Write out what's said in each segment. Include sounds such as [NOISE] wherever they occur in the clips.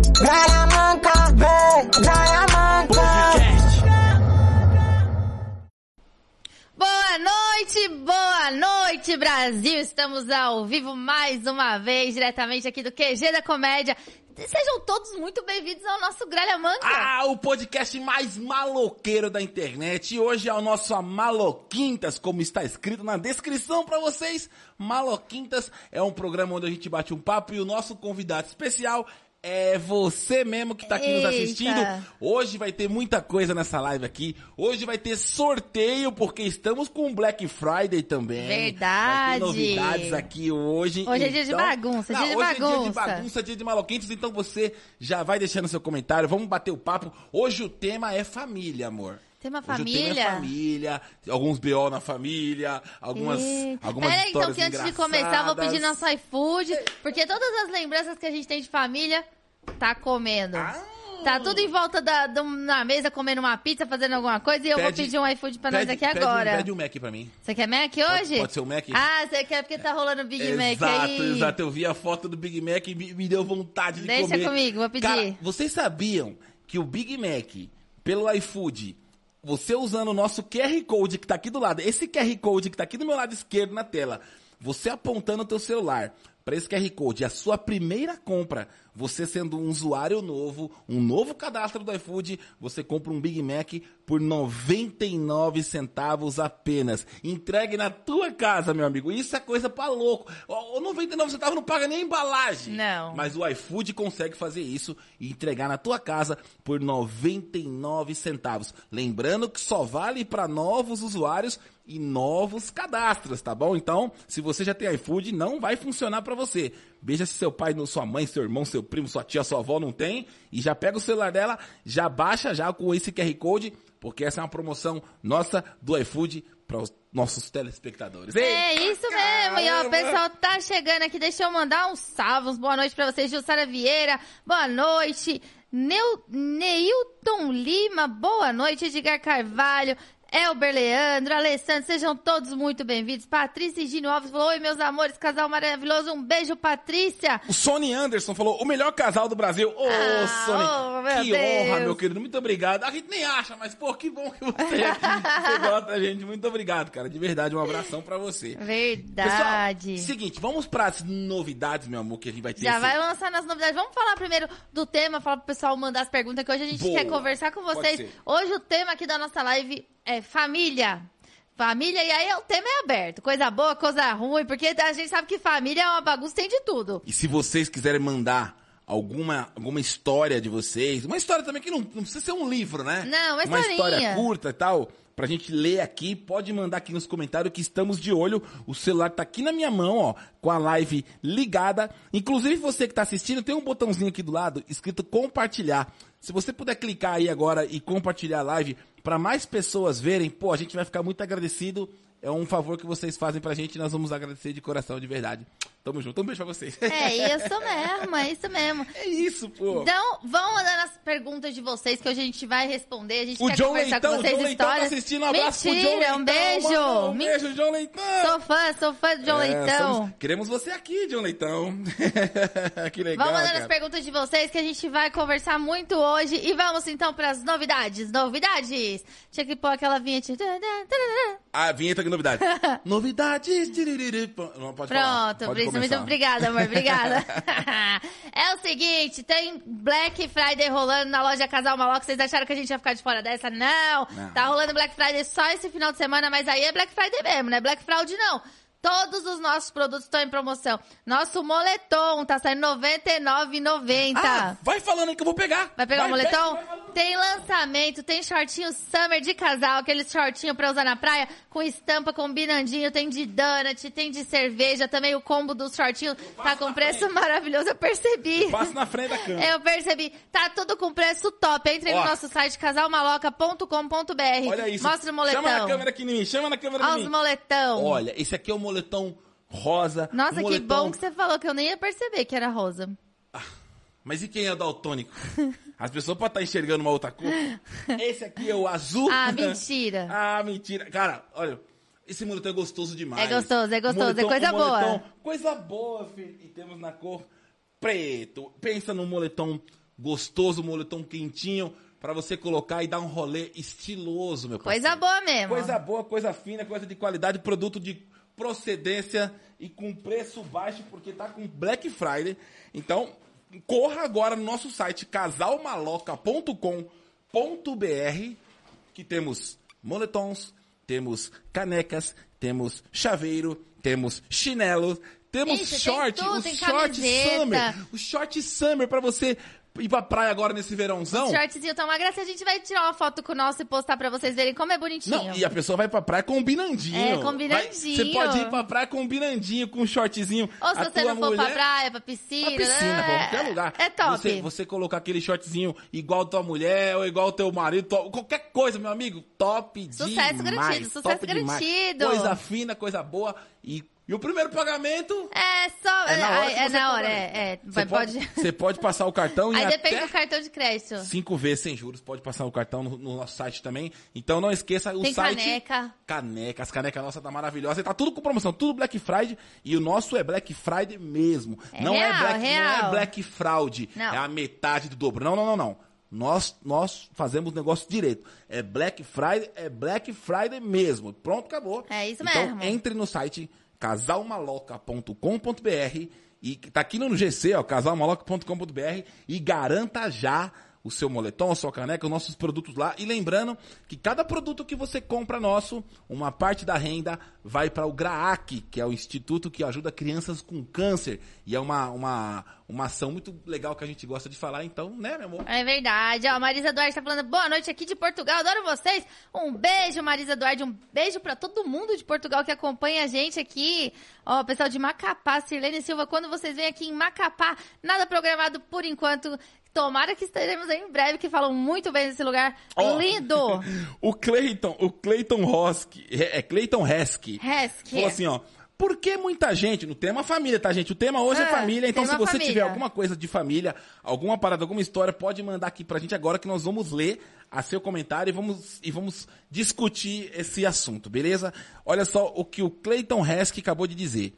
Praia Manca, vem, Praia Manca. Boa noite, boa noite, Brasil! Estamos ao vivo mais uma vez, diretamente aqui do QG da Comédia. Sejam todos muito bem-vindos ao nosso Gralha Manca. Ah, o podcast mais maloqueiro da internet. E hoje é o nosso Maloquintas, como está escrito na descrição para vocês. Maloquintas é um programa onde a gente bate um papo e o nosso convidado especial é você mesmo que tá aqui nos Eita. assistindo. Hoje vai ter muita coisa nessa live aqui. Hoje vai ter sorteio, porque estamos com Black Friday também. Verdade. Vai ter novidades aqui hoje. Hoje é dia de bagunça, dia de hoje é dia de bagunça. bagunça, dia de maloquintos. Então você já vai deixando seu comentário. Vamos bater o papo. Hoje o tema é família, amor. O tema família? é família, alguns BO na família, algumas, Eita. algumas Peraí, então histórias que antes de começar, eu vou pedir nosso iFood, porque todas as lembranças que a gente tem de família, tá comendo. Ah. Tá tudo em volta da, na mesa, comendo uma pizza, fazendo alguma coisa, e eu vou Pede- pedir um iFood pra nós Pede- aqui pede um- agora. Pede um Mac pra mim. Você quer Mac hoje? pode ser o Mac? Ah, você quer porque tá rolando Big Mac exato, aí. exato. Eu vi a foto do Big Mac e me, me deu vontade de Deixa comer. comigo, vou pedir. Cara, vocês sabiam que o Big Mac, pelo iFood, você usando o nosso QR Code que tá aqui do lado, esse QR Code que tá aqui do meu lado esquerdo na tela, você apontando o teu celular para esse QR Code, a sua primeira compra, você sendo um usuário novo, um novo cadastro do iFood, você compra um Big Mac por 99 centavos apenas. Entregue na tua casa, meu amigo. Isso é coisa pra louco. O o 99 centavos não paga nem embalagem. Não. Mas o iFood consegue fazer isso e entregar na tua casa por 99 centavos. Lembrando que só vale para novos usuários e novos cadastros, tá bom? Então, se você já tem iFood, não vai funcionar para você. Veja se seu pai, sua mãe, seu irmão, seu primo, sua tia, sua avó não tem e já pega o celular dela, já baixa já com esse QR Code, porque essa é uma promoção nossa do iFood para os nossos telespectadores. É isso mesmo, e ó, o pessoal tá chegando aqui, deixa eu mandar uns salvos, boa noite pra vocês, Jussara Vieira, boa noite, Neu, Neilton Lima, boa noite, Edgar Carvalho, Elber Leandro, Alessandro, sejam todos muito bem-vindos, Patrícia Gino Alves falou, oi meus amores, casal maravilhoso, um beijo Patrícia, O Sony Anderson falou, o melhor casal do Brasil. Ô, Ah, Sony, oh, meu que Deus. honra, meu querido. Muito obrigado. A gente nem acha, mas, pô, que bom que você você gosta da gente. Muito obrigado, cara. De verdade, um abração pra você. verdade. Pessoal, seguinte, vamos pras novidades, meu amor, que a gente vai ter. Já esse- vai lançar nas novidades. Vamos falar primeiro do tema, falar pro pessoal mandar as perguntas, que hoje a gente Boa. quer conversar com vocês. Hoje o tema aqui da nossa live é família. Família, e aí o tema é aberto. Coisa boa, coisa ruim, porque a gente sabe que família é uma bagunça, tem de tudo. E se vocês quiserem mandar alguma, alguma história de vocês, uma história também que não, não precisa ser um livro, né? Não, uma Uma história historinha. curta e tal, pra gente ler aqui, pode mandar aqui nos comentários que estamos de olho. O celular tá aqui na minha mão, ó, com a live ligada. Inclusive você que tá assistindo, tem um botãozinho aqui do lado escrito compartilhar. Se você puder clicar aí agora e compartilhar a live pra mais pessoas verem, pô, a gente vai ficar muito agradecido. É um favor que vocês fazem pra gente e nós vamos agradecer de coração, de verdade. Tamo junto. Um beijo pra vocês. É isso mesmo, é isso mesmo. [LAUGHS] É isso, pô. Então, vão mandando as perguntas de vocês que hoje a gente vai responder. A gente O quer John conversar Leitão, com o vocês John Leitão tá histórias. assistindo. Um abraço Mentira, pro John um beijo. mano. Um beijo, John Leitão. Sou fã, sou fã do John É, Leitão. somos- Queremos você aqui, John Leitão. [LAUGHS] que legal, Vamos mandando cara. as perguntas de vocês que a gente vai conversar muito hoje. E vamos então para as novidades. Novidades! Tinha que pôr aquela vinheta. A vinheta de novidade. [LAUGHS] Novidades. Não, pode falar. Pronto, Pode Brisa, muito começar. obrigada, amor. Obrigada. [LAUGHS] é o seguinte, tem Black Friday rolando na loja Casal Maloca. Vocês acharam que a gente ia ficar de fora dessa? Não. Não. Tá rolando Black Friday só esse final de semana, mas aí é Black Friday mesmo, né? Black Fraud não. Todos os nossos produtos estão em promoção. Nosso moletom tá saindo R$ 99,90. Ah, vai falando aí que eu vou pegar. Vai pegar o Vai, moletom? pega. Tem lançamento, tem shortinho summer de casal, aquele shortinho pra usar na praia, com estampa combinandinho, tem de donut, tem de cerveja, também o combo dos shortinhos tá com preço maravilhoso, eu percebi. Passa na frente da câmera. Eu percebi. Tá tudo com preço top. Entre no nosso site casalmaloca.com.br. Olha isso. Mostra o moletão. Chama na câmera aqui em mim. Chama na câmera Olha em os moletão. Olha, esse aqui é o moletom rosa. Nossa, um que moletom... bom que você falou que eu nem ia perceber que era rosa. Mas e quem é daltônico? [LAUGHS] As pessoas podem estar enxergando uma outra cor. [LAUGHS] Esse aqui é o azul. Ah, mentira. [LAUGHS] ah, mentira. Cara, olha, esse moletom é gostoso demais. É gostoso, é gostoso, é coisa moletom- boa. Coisa boa, filho. E temos na cor preto. Pensa num moletom gostoso, moletom quentinho, pra você colocar e dar um rolê estiloso, meu parceiro. Coisa boa mesmo. Coisa boa, coisa fina, coisa de qualidade, produto de procedência e com preço baixo, porque tá com Black Friday. Então, corra agora no nosso site casalmaloca.com.br que temos moletons, temos canecas, temos chaveiro, temos chinelos, temos Ixi, tem short, tudo, o tem short camiseta. summer, o short summer pra você ir pra praia agora nesse verãozão. Shortzinho tão uma graça. A gente vai tirar uma foto com o nosso e postar pra vocês verem como é bonitinho. Não, e a pessoa vai pra praia combinandinho. É, Vai- combinandinho. Você pode ir pra praia combinandinho, com um shortzinho. Ou se A você não for mulher... pra praia, pra piscina. Pra piscina, né? pra qualquer lugar. É top. Você, você colocar aquele shortzinho igual tua mulher ou igual teu marido, to- qualquer coisa, meu amigo, top Sucesso demais. garantido, sucesso top demais. garantido. Coisa fina, coisa boa. E, e o primeiro pagamento... É só. É na hora é, você na hora, é. é. Você pode, pode... você pode passar o cartão Aí em depende do cartão de crédito. cinco vezes sem juros. Pode passar o cartão no, no nosso site também. Então não esqueça o Tem site... caneca. Caneca. As canecas nossas tá maravilhosa. E tá tudo com promoção, tudo Black Friday. E o nosso é Black Friday mesmo. É não, é real, Black, não é real. Black Fraud. Não. É a metade do dobro. Não, não, não, não. Nós, nós fazemos negócio direito. É Black Friday, é Black Friday mesmo. Pronto, acabou. É isso então, mesmo. entre no site casalmaloca.com.br e tá aqui no GC, ó, casalmaloca.com.br e garanta já o seu moletom, a sua caneca, os nossos produtos lá. E lembrando que cada produto que você compra nosso, uma parte da renda vai para o GRAAC, que é o instituto que ajuda crianças com câncer. E é uma, uma, uma ação muito legal que a gente gosta de falar. Então, né, meu amor? É verdade. Ó, Marisa Duarte tá falando boa noite aqui de Portugal. Adoro vocês. Um beijo, Marisa Duarte. Um beijo pra todo mundo de Portugal que acompanha a gente aqui. Ó, pessoal de Macapá, Sirlene Silva, quando vocês vêm aqui em Macapá, nada programado por enquanto. Tomara que estaremos aí em breve, que falam muito bem desse lugar Ó, lindo. [LAUGHS] o Clayton, o Clayton Hosky, é Clayton Hesky. Hesky. Falou assim, ó. Por que muita gente, no tema família, tá, gente? O tema hoje é, É, família, então se você família. tiver alguma coisa de família, alguma parada, alguma história, pode mandar aqui pra gente agora que nós vamos ler a seu comentário e vamos, e vamos discutir esse assunto, beleza? Olha só o que o Clayton Hesky acabou de dizer.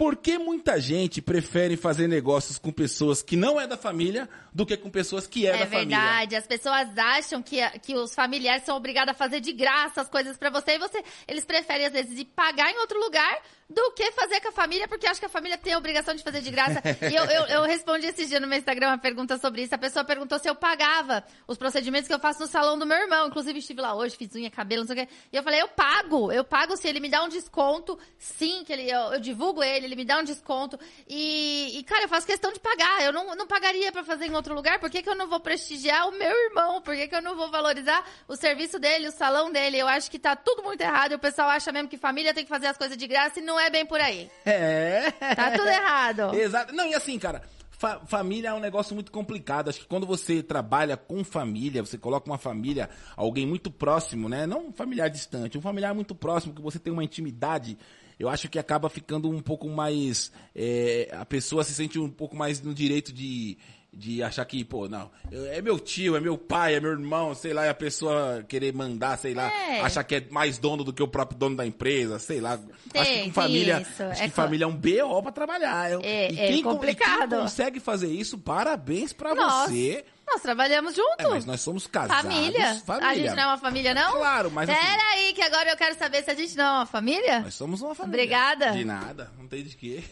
Por que muita gente prefere fazer negócios com pessoas que não é da família do que com pessoas que é, É da família? verdade, as pessoas acham que, que os familiares são obrigados a fazer de graça as coisas pra você e você, eles preferem às vezes ir pagar em outro lugar do que fazer com a família, porque acham que a família tem a obrigação de fazer de graça. e eu, eu, eu respondi esses dias no meu Instagram uma pergunta sobre isso. A pessoa perguntou se eu pagava os procedimentos que eu faço no salão do meu irmão. Inclusive, estive lá hoje, fiz unha, cabelo, não sei o quê. E eu falei, eu pago, eu pago se ele me dá um desconto. Sim, que ele, eu, eu divulgo ele, ele me dá um desconto. E, e, cara, eu faço questão de pagar. Eu não, não pagaria pra fazer em outro lugar. Por que, que eu não vou prestigiar o meu irmão? Por que, que eu não vou valorizar o serviço dele, o salão dele? Eu acho que tá tudo muito errado. E o pessoal acha mesmo que família tem que fazer as coisas de graça e não é bem por aí. É. Tá tudo errado. [LAUGHS] Exato. Não, e assim, cara, fa- família é um negócio muito complicado. Acho que quando você trabalha com família, você coloca uma família, alguém muito próximo, né? Não um familiar distante, um familiar muito próximo, que você tem uma intimidade. Eu acho que acaba ficando um pouco mais. é, a pessoa se sente um pouco mais no direito de. De achar que, pô, não, é meu tio, é meu pai, é meu irmão, sei lá, e a pessoa querer mandar, sei lá, É. achar que é mais dono do que o próprio dono da empresa, sei lá. Tem, acho que com família, isso. acho É que co- família é um BO pra trabalhar. É- e é quem, com- complicado. quem consegue fazer isso, parabéns pra Nós, você. Nós trabalhamos junto. É, mas nós somos casados. Família. família. A gente não é uma família, não? Claro, mas Pera assim- aí, que agora eu quero saber se a gente não é uma família. Nós somos uma família. Obrigada. De nada, não tem de quê.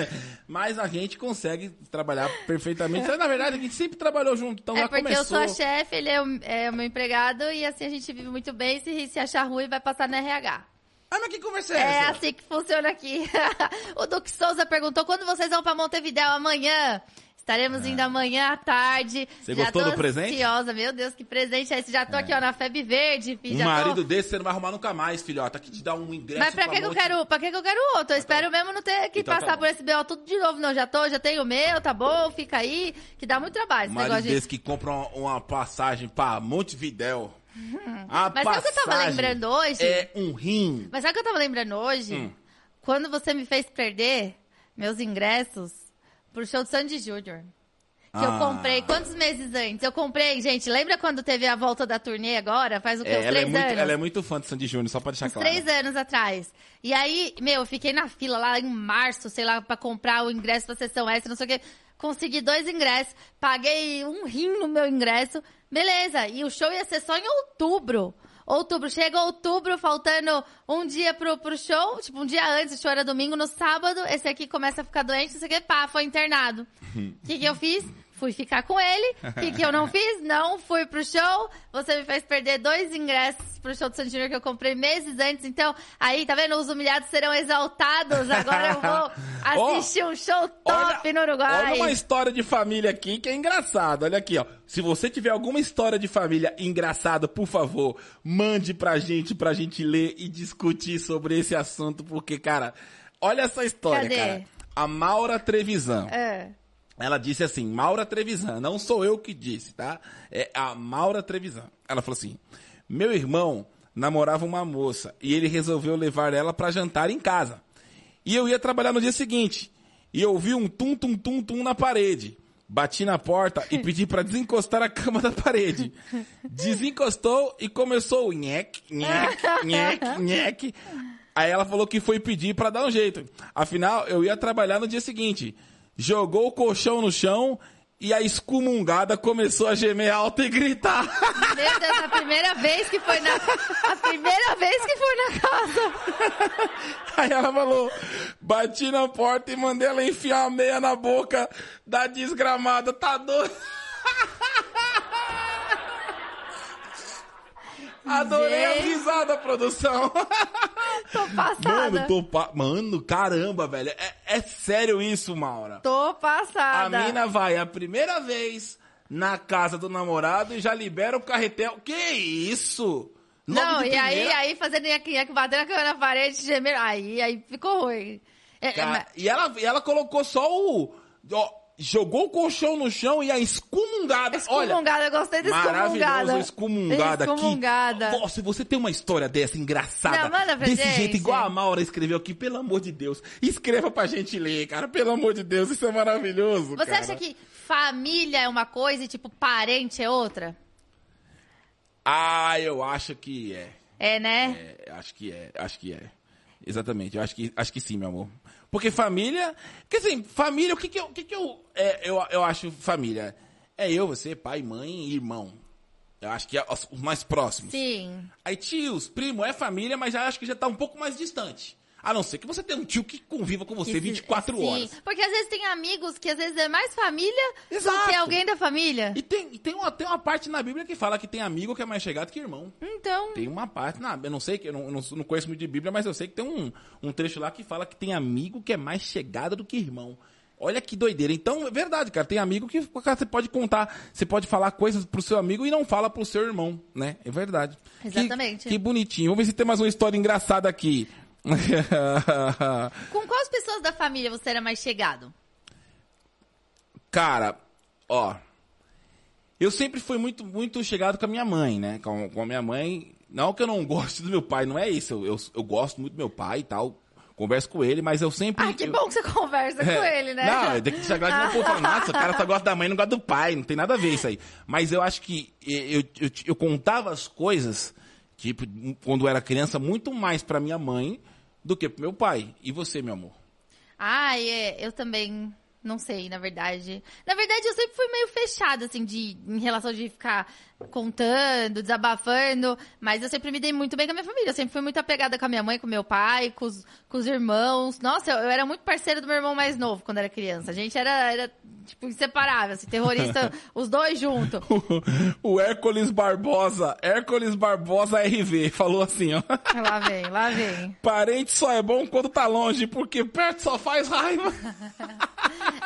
[LAUGHS] mas a gente consegue trabalhar perfeitamente. Na verdade, a gente sempre trabalhou junto, então é já porque começou. eu sou a chefe, ele é o, é o meu empregado e assim a gente vive muito bem. Se, se achar ruim, vai passar no RH. Ah, mas que conversa é, É essa? assim que funciona aqui. [LAUGHS] o Duque Souza perguntou quando vocês vão pra Montevidéu amanhã. Estaremos indo amanhã à tarde. Você Já gostou do presente? ansiosa. Meu Deus, que presente é esse? Já tô aqui, ó, na Febre Verde, filho. Um já tô- marido desse você não vai arrumar nunca mais, filhota. Que te dá um ingresso Mas pra que, que eu quero, pra que, que eu quero outro? Eu espero mesmo não ter que Então tá passar bom. por esse BO tudo de novo. Não, já tô, já tenho o meu, tá bom, fica aí, que dá muito trabalho Um esse marido negócio de... desse que compra uma, uma passagem pra Montevidéu. A Mas sabe o que eu tava lembrando hoje? É um rim. Mas sabe o que eu tava lembrando hoje? Hum. Quando você me fez perder meus ingressos pro show do Sandy Júnior. Que eu Ah. comprei quantos meses antes? Eu comprei, gente, lembra quando teve a volta da turnê agora? Faz o quê? É, Uns ela, é três muito, anos? ela é muito fã de Sandy Júnior, só pra deixar Uns claro. três anos atrás. E aí, meu, eu fiquei na fila lá em março, sei lá, pra comprar o ingresso pra sessão extra, não sei o quê. consegui dois ingressos, paguei um rim no meu ingresso, beleza. E o show ia ser só em outubro. Outubro, chega outubro, faltando um dia pro, pro show, tipo, um dia antes, o show era domingo, no sábado, esse aqui começa a ficar doente, não sei o que, pá, foi internado. O que, que eu fiz? Fui ficar com ele. [LAUGHS] O que, que eu não fiz? Não fui pro show. Você me fez perder dois ingressos pro show do Sandy Júnior que eu comprei meses antes. Então, aí, tá vendo? Os humilhados serão exaltados. Agora eu vou [LAUGHS] assistir um show top no Uruguai. Olha uma história de família aqui que é engraçada. Olha aqui, ó. Se você tiver alguma história de família engraçada, por favor, mande pra gente, pra gente ler e discutir sobre esse assunto, porque, cara, olha essa história, Cadê? cara. A Maura Trevisan. É. Ela disse assim, Maura Trevisan, não sou eu que disse, tá? É a Maura Trevisan. Ela falou assim: meu irmão namorava uma moça e ele resolveu levar ela pra jantar em casa. E eu ia trabalhar no dia seguinte. E eu vi um tum tum tum tum na parede. Bati na porta e pedi pra desencostar a cama da parede. Desencostou e começou o nhec, nhec, nhec, nhec. Aí ela falou que foi pedir pra dar um jeito. Afinal, eu ia trabalhar no dia seguinte. Jogou o colchão no chão e a excomungada começou a gemer alto e gritar. Meu Deus, a primeira vez que foi na. A primeira vez que foi na casa. [LAUGHS] Aí ela falou: bati na porta e mandei ela enfiar a meia na boca da desgramada. Tá doido? [LAUGHS] Adorei a risada, produção. [LAUGHS] Tô passada. Mano, tô pa... Mano, caramba, velho. É, é sério isso, Maura. Tô A passada. mina vai a primeira vez na casa do namorado e já libera o carretel. Que isso? Logo Não, e aí, primeira? aí fazendo nhaque batendo a cama na parede, gemer. Aí, aí ficou ruim. É, é, Cara, e, ela, e ela colocou só o. ó, jogou o colchão no chão e a excomungada. Excomungada, eu gostei Olha, maravilhoso, excomungada. excomungada aqui. Excomungada. Nossa, se você tem uma história dessa engraçada, Não, manda pra desse gente. jeito, igual a Maura escreveu aqui, pelo amor de Deus, escreva pra gente ler, cara. Pelo amor de Deus, isso é maravilhoso. Você cara. acha que família é uma coisa e, tipo, parente é outra? Ah, eu acho que é. É, né? É, acho que é, acho que é. Exatamente, eu acho que, acho que sim, meu amor. Porque família. Porque assim, família, o que que eu. O que que eu, é, eu, eu acho família? É eu, você, pai, mãe e irmão. Eu acho que é os, mais próximos. Sim. Aí tios, primo, é família, mas já acho que já tá um pouco mais distante. A não ser que você tenha um tio que conviva com você Que- 24 sim. horas. Porque às vezes tem amigos que às vezes é mais família do Exato. que alguém da família. E tem, e tem, uma, tem uma parte na Bíblia que fala que tem amigo que é mais chegado que irmão. Então, Tem uma parte, na, eu não sei, que eu não, eu não, conheço muito de Bíblia, mas eu sei que tem um, um trecho lá que fala que tem amigo que é mais chegado do que irmão. Olha que doideira. Então, é verdade, cara. Tem amigo que cara, você pode contar, você pode falar coisas pro seu amigo e não fala pro seu irmão, né? É verdade. Que- Exatamente. Que, bonitinho. Vamos ver se tem mais uma história engraçada aqui. [LAUGHS] com quais pessoas da família você era mais chegado? Cara, ó. Eu sempre fui muito, muito chegado com a minha mãe, né? Com, com a minha mãe. Não que eu não [LAUGHS] goste do meu pai, não é isso. Eu, eu, eu gosto muito do meu pai e tal. Converso com ele, mas eu sempre. Ai, que eu- bom que você conversa com É, ele, né? Não, tem que claro que não pode falar, nossa, o cara só gosta da mãe e não gosta do pai, não tem nada a ver isso aí. Mas eu acho que eu, eu, eu contava as coisas, tipo, quando eu era criança, muito mais pra minha mãe do que pro meu pai. E você, meu amor? Ai, é, eu também não sei, na verdade. Na verdade, eu sempre fui meio fechada, assim, de, em relação de ficar contando, desabafando, mas eu sempre me dei muito bem com a minha família. Eu sempre fui muito apegada com a minha mãe, com meu pai, com os, com os irmãos. Nossa, eu, eu era muito parceira do meu irmão mais novo quando era criança. A gente era, era tipo, inseparável, assim, terrorista, [LAUGHS] os dois juntos. o Hércules Barbosa, Hércules Barbosa RV, falou assim, ó. Lá vem, lá vem. Parente só é bom quando tá longe, porque perto só faz raiva. [LAUGHS]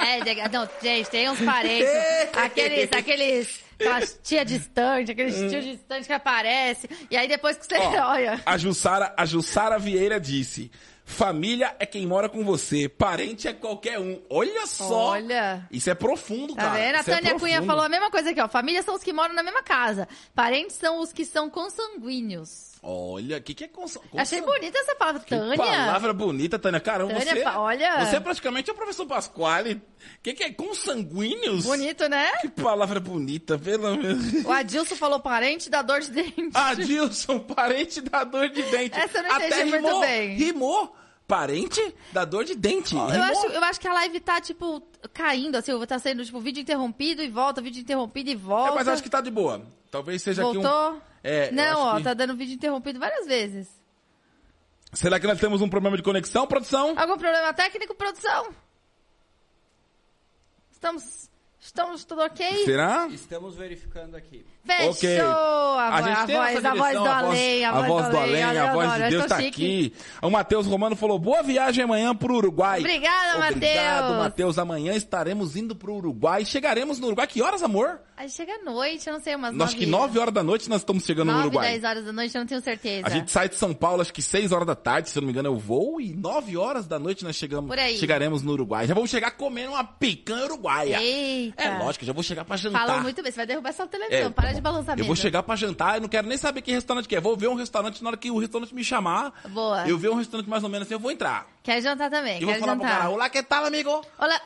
É, de- não, gente, tem uns parentes, aqueles, aqueles, aquelas tia distante, aqueles tio distante que aparece, e aí depois que você Ó, [LAUGHS] olha. A Jussara, a Jussara Vieira disse: Família é quem mora com você, parente é qualquer um. Olha só! Olha. Isso é profundo, Tá cara. vendo? A Isso é Tânia Cunha profundo. falou a mesma coisa aqui, ó. Família são os que moram na mesma casa. Parentes são os que são consanguíneos. Olha, o que, que é cons... Achei bonita essa palavra, Que Tânia. palavra bonita, Tânia. Caramba, Tânia, você, olha. você é praticamente o professor Pasquale. O que, que é consanguíneos? Bonito, né? Que palavra bonita, pelo menos. O Adilson falou parente da dor de dente. Adilson, parente da dor de dente. Essa eu não Até entendi muito rimou, bem. Rimou. Parente da dor de dente. Eu Rimou. acho, eu acho que a live tá, tipo, caindo, assim, tá sendo, tipo, vídeo interrompido e volta, vídeo interrompido e volta. É, mas acho que tá de boa. Talvez seja aqui Voltou? um... É, Não, ó, que- tá dando vídeo interrompido várias vezes. Será que nós temos um problema de conexão, produção? Algum problema técnico, produção? Estamos. Estamos tudo ok? Será? Estamos verificando aqui. Fechou! Ok. A, vo- gente a voz, a voz do além, a voz do além, olha, a voz adoro, de eu Deus tá chique. aqui. O Matheus Romano falou, boa viagem amanhã pro Uruguai. Obrigada, Obrigado, Matheus. Matheus. Amanhã estaremos indo pro Uruguai. Chegaremos no Uruguai. Que horas, amor? Aí chega à noite, eu não sei, umas Acho que 9 9 horas da noite nós estamos chegando no 9, Uruguai. 10 horas da noite, eu não tenho certeza. A gente sai de São Paulo, acho que 6 horas da tarde, se eu não me engano, eu vou. E 9 horas da noite nós chegamos, Por aí. chegaremos no Uruguai. Já vamos chegar comendo uma picanha uruguaia. Eita. É lógico, já vou chegar pra jantar. Falou muito bem, você vai derrubar essa televisão, É, para de balançar Eu vou chegar pra jantar, eu não quero nem saber que restaurante que é. Vou ver um restaurante, na hora que o restaurante me chamar, Boa. eu ver um restaurante mais ou menos assim, eu vou entrar. Quer jantar também, E vou falar pro jantar. cara, olá, que tal, amigo? Olá,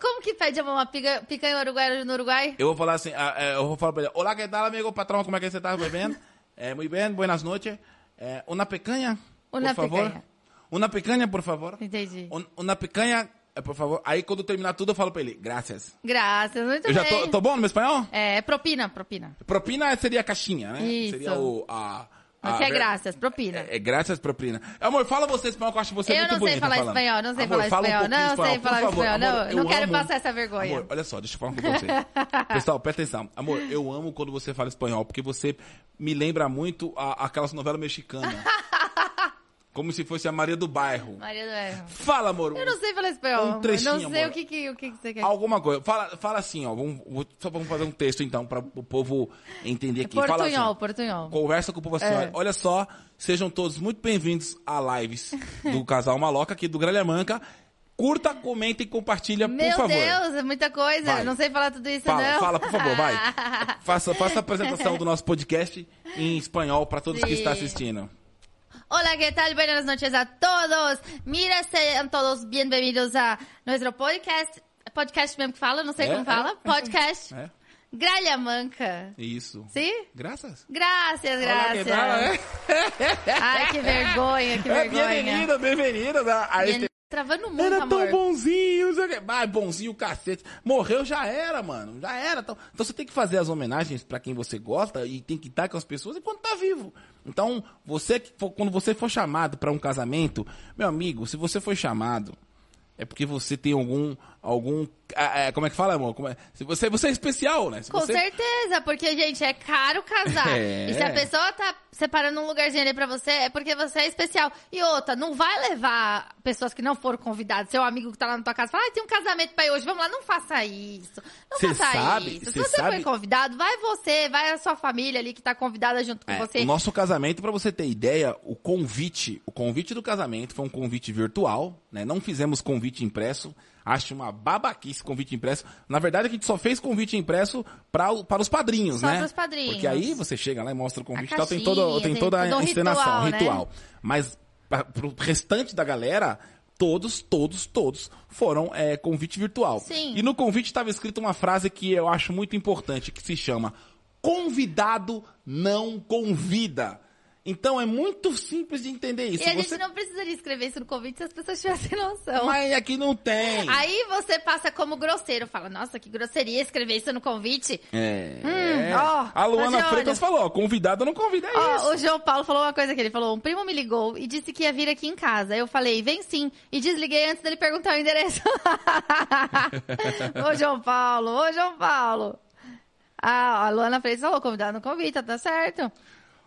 como que pede uma pica- picanha uruguaia no Uruguai? Eu vou falar assim, ah, eh, eu vou falar pra ele, olá, que tal, amigo, patrão, como é que você tá? Muy bem? [LAUGHS] Eh, muy bem, buenas noches. Eh, una pequeña, Una por favor. picanha. Una pequeña, por favor. Entendi. Un- Una picanha, por favor. Aí quando terminar tudo, eu falo pra ele, graças. Graças, muito Eu já bem. tô, tô bom no meu espanhol? É, propina, propina. Propina seria a caixinha, né? Isso. Seria o... A, a Aqui é graças, propina. É, é graças, propina. Amor, fala você espanhol, que eu acho você Eu muito não sei bonita falar espanhol, não sei Amor, falar fala um espanhol, pouquinho não sei por falar favor. espanhol, não, Amor, eu não eu quero amo- passar essa vergonha. Amor, olha só, deixa eu falar uma coisa pra você. [LAUGHS] Pessoal, presta atenção. Amor, eu amo quando você fala espanhol, porque você me lembra muito a- aquelas novelas mexicanas. [LAUGHS] Como se fosse a Maria do Bairro. Maria do Erro. Fala, amor. Eu não sei falar espanhol. Um trechinho, eu não sei o que, que, o que, que você quer. Alguma coisa. Fala, fala assim, ó. Vamos, vou- só vamos fazer um texto, então, para o povo entender aqui. Fala Portunhol, assim, portunhol. Conversa com o povo assim, É. olha, olha só, sejam todos muito bem-vindos a lives [LAUGHS] do Casal Maloca aqui do Gralha Manca. Curta, comenta e compartilha, Meu por favor. Deus, é muita coisa. Vai. Não sei falar tudo isso, Fala, não. fala, por favor, vai. [LAUGHS] Faça, faça a apresentação do nosso podcast em espanhol para todos que Sim. estão assistindo. Hola, ¿qué tal? Buenas noches a todos. Mira, sean todos bienvenidos a nuestro podcast. Podcast mesmo que fala, não sei É, como fala. é, podcast. É, Gralha Manca. isso. Sim? Graças. Graças, Olá, que graças. tal, né? Ai, que vergonha, que É, vergonha. bem-vinda, bem-vinda. né? A este- Travando muito, Era tão amor. bonzinho. Vai, bonzinho, cacete. Morreu, já era, mano. Já era. Então, então você tem que fazer as homenagens pra quem você gosta e tem que estar com as pessoas enquanto tá vivo. Então, você que quando você for chamado pra um casamento, meu amigo, se você foi chamado, é porque você tem algum. Algum ah, é, como é que fala, amor? Como é? Se você, você é especial, né? Se Com você, certeza, porque, gente, é caro casar. [LAUGHS] É. E se a pessoa tá separando um lugarzinho ali pra você, é porque você é especial. E outra, não vai levar pessoas que não foram convidadas, seu amigo que tá lá na tua casa, fala, ah, tem um casamento pra ir hoje, vamos lá, não faça isso. Não Cê faça sabe, isso. Se cê você sabe- foi convidado, vai você, vai a sua família ali que tá convidada junto com É, você. O nosso casamento, pra você ter ideia, o convite, o convite do casamento foi um convite virtual, né? Não fizemos convite impresso. Acho uma babaquice convite impresso. Na verdade, a gente só fez convite impresso pra, para os padrinhos, Só né? pros padrinhos. Porque aí você chega lá e mostra o convite e tal, tem, todo, tem toda a encenação, ritual, né? ritual. Mas pra, pro restante da galera, todos, todos, todos foram é, convite virtual. Sim. E no convite estava escrito uma frase que eu acho muito importante, que se chama Convidado não convida. Então é muito simples de entender isso. E a Você- gente não precisaria escrever isso no convite se as pessoas tivessem [LAUGHS] noção. Mas aqui não tem. Aí você passa como grosseiro, fala, nossa, que grosseria escrever isso no convite. É. Hum, ó, a Luana mas olha- Freitas falou, ó, convidado não convida é Ó, isso. o João Paulo falou uma coisa que ele falou. Um primo me ligou e disse que ia vir aqui em casa. Eu falei, vem sim. E desliguei antes dele perguntar o endereço. [LAUGHS] ô, João Paulo, ô, João Paulo. Ah, a Luana Freitas falou, convidado no convite, tá certo.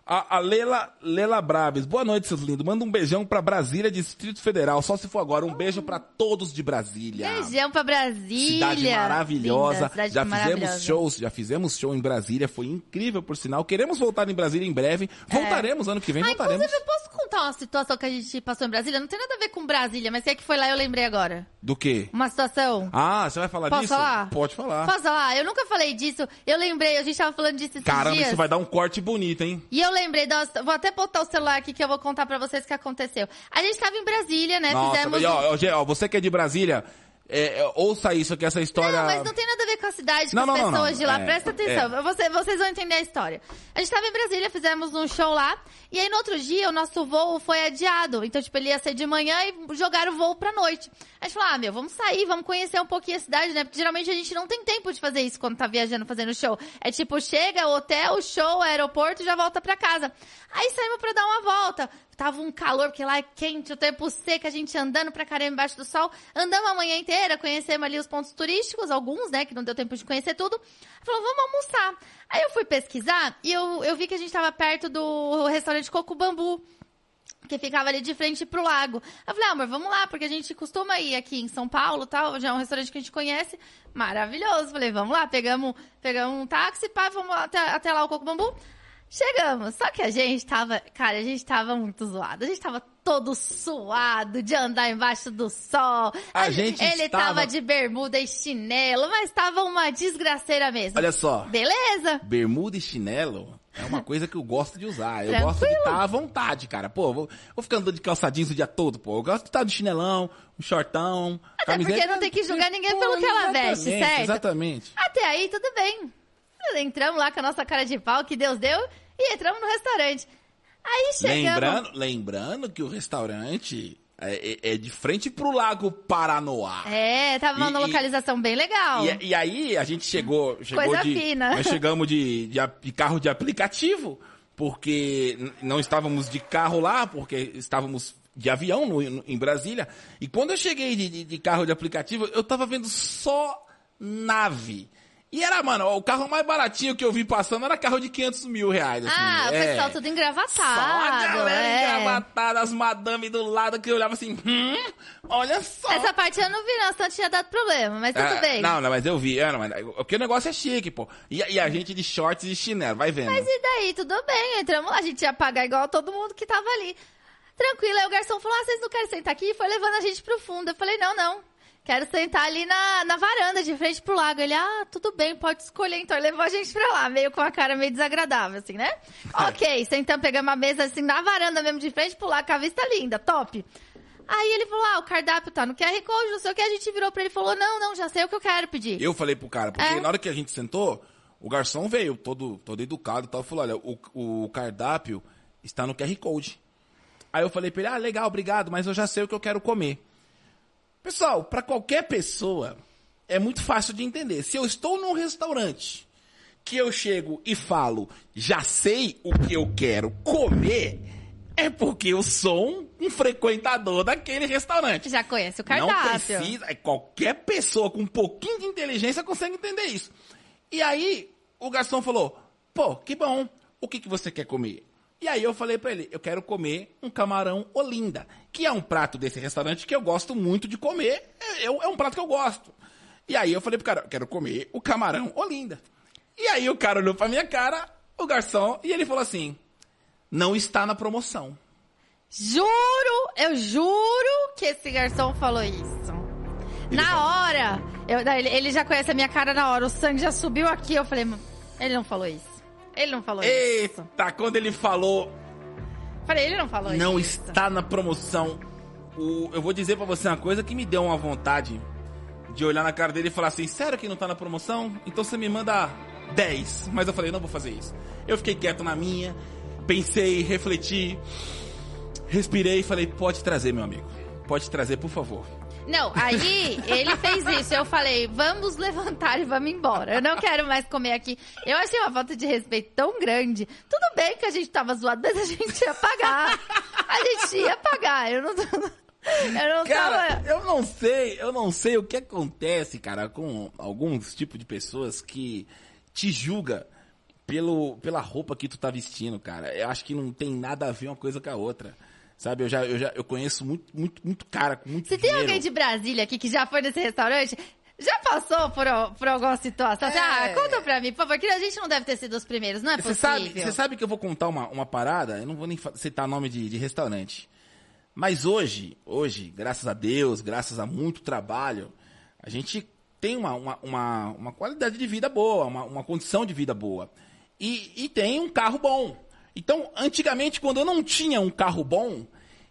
A, a Lela, Lela Braves. Boa noite, seus lindos. Manda um beijão pra Brasília, Distrito Federal. Só se for agora. Um beijo pra todos de Brasília. Beijão pra Brasília. Cidade maravilhosa. Linda, cidade já maravilhosa. fizemos shows, já fizemos show em Brasília. Foi incrível, por sinal. Queremos voltar em Brasília em breve. Voltaremos ano que vem, Ah, voltaremos. inclusive, eu posso contar uma situação que a gente passou em Brasília? Não tem nada a ver com Brasília, mas é que foi lá e eu lembrei agora. Do quê? Uma situação. Ah, você vai falar Posso disso? falar? Pode falar. Posso falar? Eu nunca falei disso. Eu lembrei, a gente tava falando disso esses Caramba, dias. isso vai dar um corte bonito, hein? E eu lembrei, nossa, vou até botar o celular aqui que eu vou contar pra vocês o que aconteceu. A gente tava em Brasília, né? Nossa, Fizemos. ó, ó, você que é de Brasília, é, é, ouça isso, que essa história... Não, mas não tem nada a ver com a cidade, com Não, as não, pessoas não. de lá. É, Presta atenção, Você- vocês vão entender a história. A gente tava em Brasília, fizemos um show lá, e aí no outro dia o nosso voo foi adiado. Então, tipo, ele ia ser de manhã e jogaram o voo pra noite. A gente falou, ah, meu, vamos sair, vamos conhecer um pouquinho a cidade, né? Porque geralmente a gente não tem tempo de fazer isso quando tá viajando, fazendo show. É tipo, chega, hotel, show, aeroporto e já volta pra casa. Aí saímos pra dar uma volta. Tava um calor, porque lá é quente, o tempo seco, a gente andando pra caramba embaixo do sol. Andamos a manhã inteira, conhecemos ali os pontos turísticos, alguns, né, que não deu tempo de conhecer tudo. Falou, vamos almoçar. Aí eu fui pesquisar e eu, eu vi que a gente tava perto do restaurante Coco Bambu que ficava ali de frente pro lago. Eu falei, ah, amor, vamos lá, porque a gente costuma ir aqui em São Paulo, tal, já é um restaurante que a gente conhece, maravilhoso. Falei, vamos lá, pegamos, pegamos um táxi, pá, vamos até, até lá o Coco Bambu. Chegamos, só que a gente tava, cara, a gente tava muito zoado. A gente tava todo suado de andar embaixo do sol. A gente Ele estava- tava de bermuda e chinelo, mas tava uma desgraceira mesmo. Olha só, Beleza? bermuda e chinelo é uma coisa que eu gosto de usar. Eu Tranquilo. gosto de estar à vontade, cara. Pô, vou, vou ficar andando de calça jeans o dia todo, pô. Eu gosto de estar de chinelão, um shortão, Até camiseta. porque não tem que julgar ninguém Pô, pelo que ela veste, certo? Exatamente. Até aí, tudo bem. Entramos lá com a nossa cara de pau que Deus deu e entramos no restaurante. Aí chegamos. Lembrando, lembrando que o restaurante é, é- é de frente pro Lago Paranoá. É, tava E- numa localização bem legal. E, e aí a gente chegou, chegou Coisa de, fina. nós chegamos de, de, de carro de aplicativo, porque não estávamos de carro lá, porque estávamos de avião no- no- em Brasília. E quando eu cheguei de, de- de carro de aplicativo, eu tava vendo só nave. E era, mano, o carro mais baratinho que eu vi passando era carro de 500 mil reais. Assim, ah, o é. pessoal tudo engravatado. Só a galera é. engravatada, as madame do lado que eu olhava assim, hum, olha só. Essa parte eu não vi, não, senão tinha dado problema, mas tudo Ah, bem. Não, não, mas eu vi, Ana, mas, porque o negócio é chique, pô. E, a- e a gente de shorts e chinelo, vai vendo. Mas e daí, tudo bem, entramos lá, a gente ia pagar igual todo mundo que tava ali. Tranquilo, aí o garçom falou, ah, vocês não querem sentar aqui? E foi levando a gente pro fundo. Eu falei, não, não. Quero sentar ali na, na varanda, de frente pro lago. Ele, ah, tudo bem, pode escolher. Então, ele levou a gente pra lá, meio com a cara meio desagradável, assim, né? [LAUGHS] ok, sentamos, pegamos uma mesa, assim, na varanda mesmo, de frente pro lago, com a vista linda, top. Aí ele falou, ah, o cardápio tá no QR Code, não sei o que. A gente virou pra ele e falou, não, não, já sei o que eu quero pedir. Eu falei pro cara, porque É. na hora que a gente sentou, o garçom veio, todo, todo educado e tal, falou, olha, o, o cardápio está no QR Code. Aí eu falei pra ele, ah, legal, obrigado, mas eu já sei o que eu quero comer. Pessoal, pra qualquer pessoa, é muito fácil de entender. Se eu estou num restaurante, que eu chego e falo, já sei o que eu quero comer, é porque eu sou um, frequentador daquele restaurante. Já conhece o Não cardápio. precisa, é, qualquer pessoa com um pouquinho de inteligência consegue entender isso. E aí, o garçom falou, pô, que bom, o que, que você quer comer? E aí eu falei pra ele, eu quero comer um camarão Olinda, que é um prato desse restaurante que eu gosto muito de comer, é, é um prato que eu gosto. E aí eu falei pro cara, eu quero comer o camarão Olinda. E aí o cara olhou pra minha cara, o garçom, e ele falou assim, não está na promoção. Juro, eu juro que esse garçom falou isso. na hora, eu- ele, ele já conhece a minha cara na hora, o sangue já subiu aqui. Eu falei, ele não falou isso. Ele não falou isso. Eita, quando ele falou, Falei, ele não falou não isso. está na promoção. O- eu vou dizer pra você uma coisa que me deu uma vontade de olhar na cara dele e falar assim: sério que não tá na promoção? Então você me manda 10. Mas eu falei: não vou fazer isso. Eu fiquei quieto na minha, pensei, refleti, respirei e falei: pode trazer, meu amigo. Pode trazer, por favor. Não, aí ele fez isso. Eu falei, vamos levantar e vamos embora. Eu não quero mais comer aqui. Eu achei uma falta de respeito tão grande. Tudo bem que a gente tava zoado, mas a gente ia pagar. A gente ia pagar. Eu não, eu não Cara, tava. eu não sei, eu não sei o que acontece, cara, com alguns tipos de pessoas que te julga pelo, pela roupa que tu tá vestindo, cara. Eu acho que não tem nada a ver uma coisa com a outra. Sabe, eu já, eu já eu conheço muito, muito, muito cara com muito Se tem dinheiro. alguém de Brasília aqui que já foi nesse restaurante, já passou por, por alguma situação? É. Ah, conta pra mim, por favor, que a gente não deve ter sido os primeiros, não é Você possível. sabe, você sabe que eu vou contar uma, uma parada? Eu não vou nem citar nome de, de restaurante. Mas hoje, hoje, graças a Deus, graças a muito trabalho, a gente tem uma, uma, uma, uma qualidade de vida boa, uma, uma condição de vida boa. E, e tem um carro bom. Então, antigamente, quando eu não tinha um carro bom,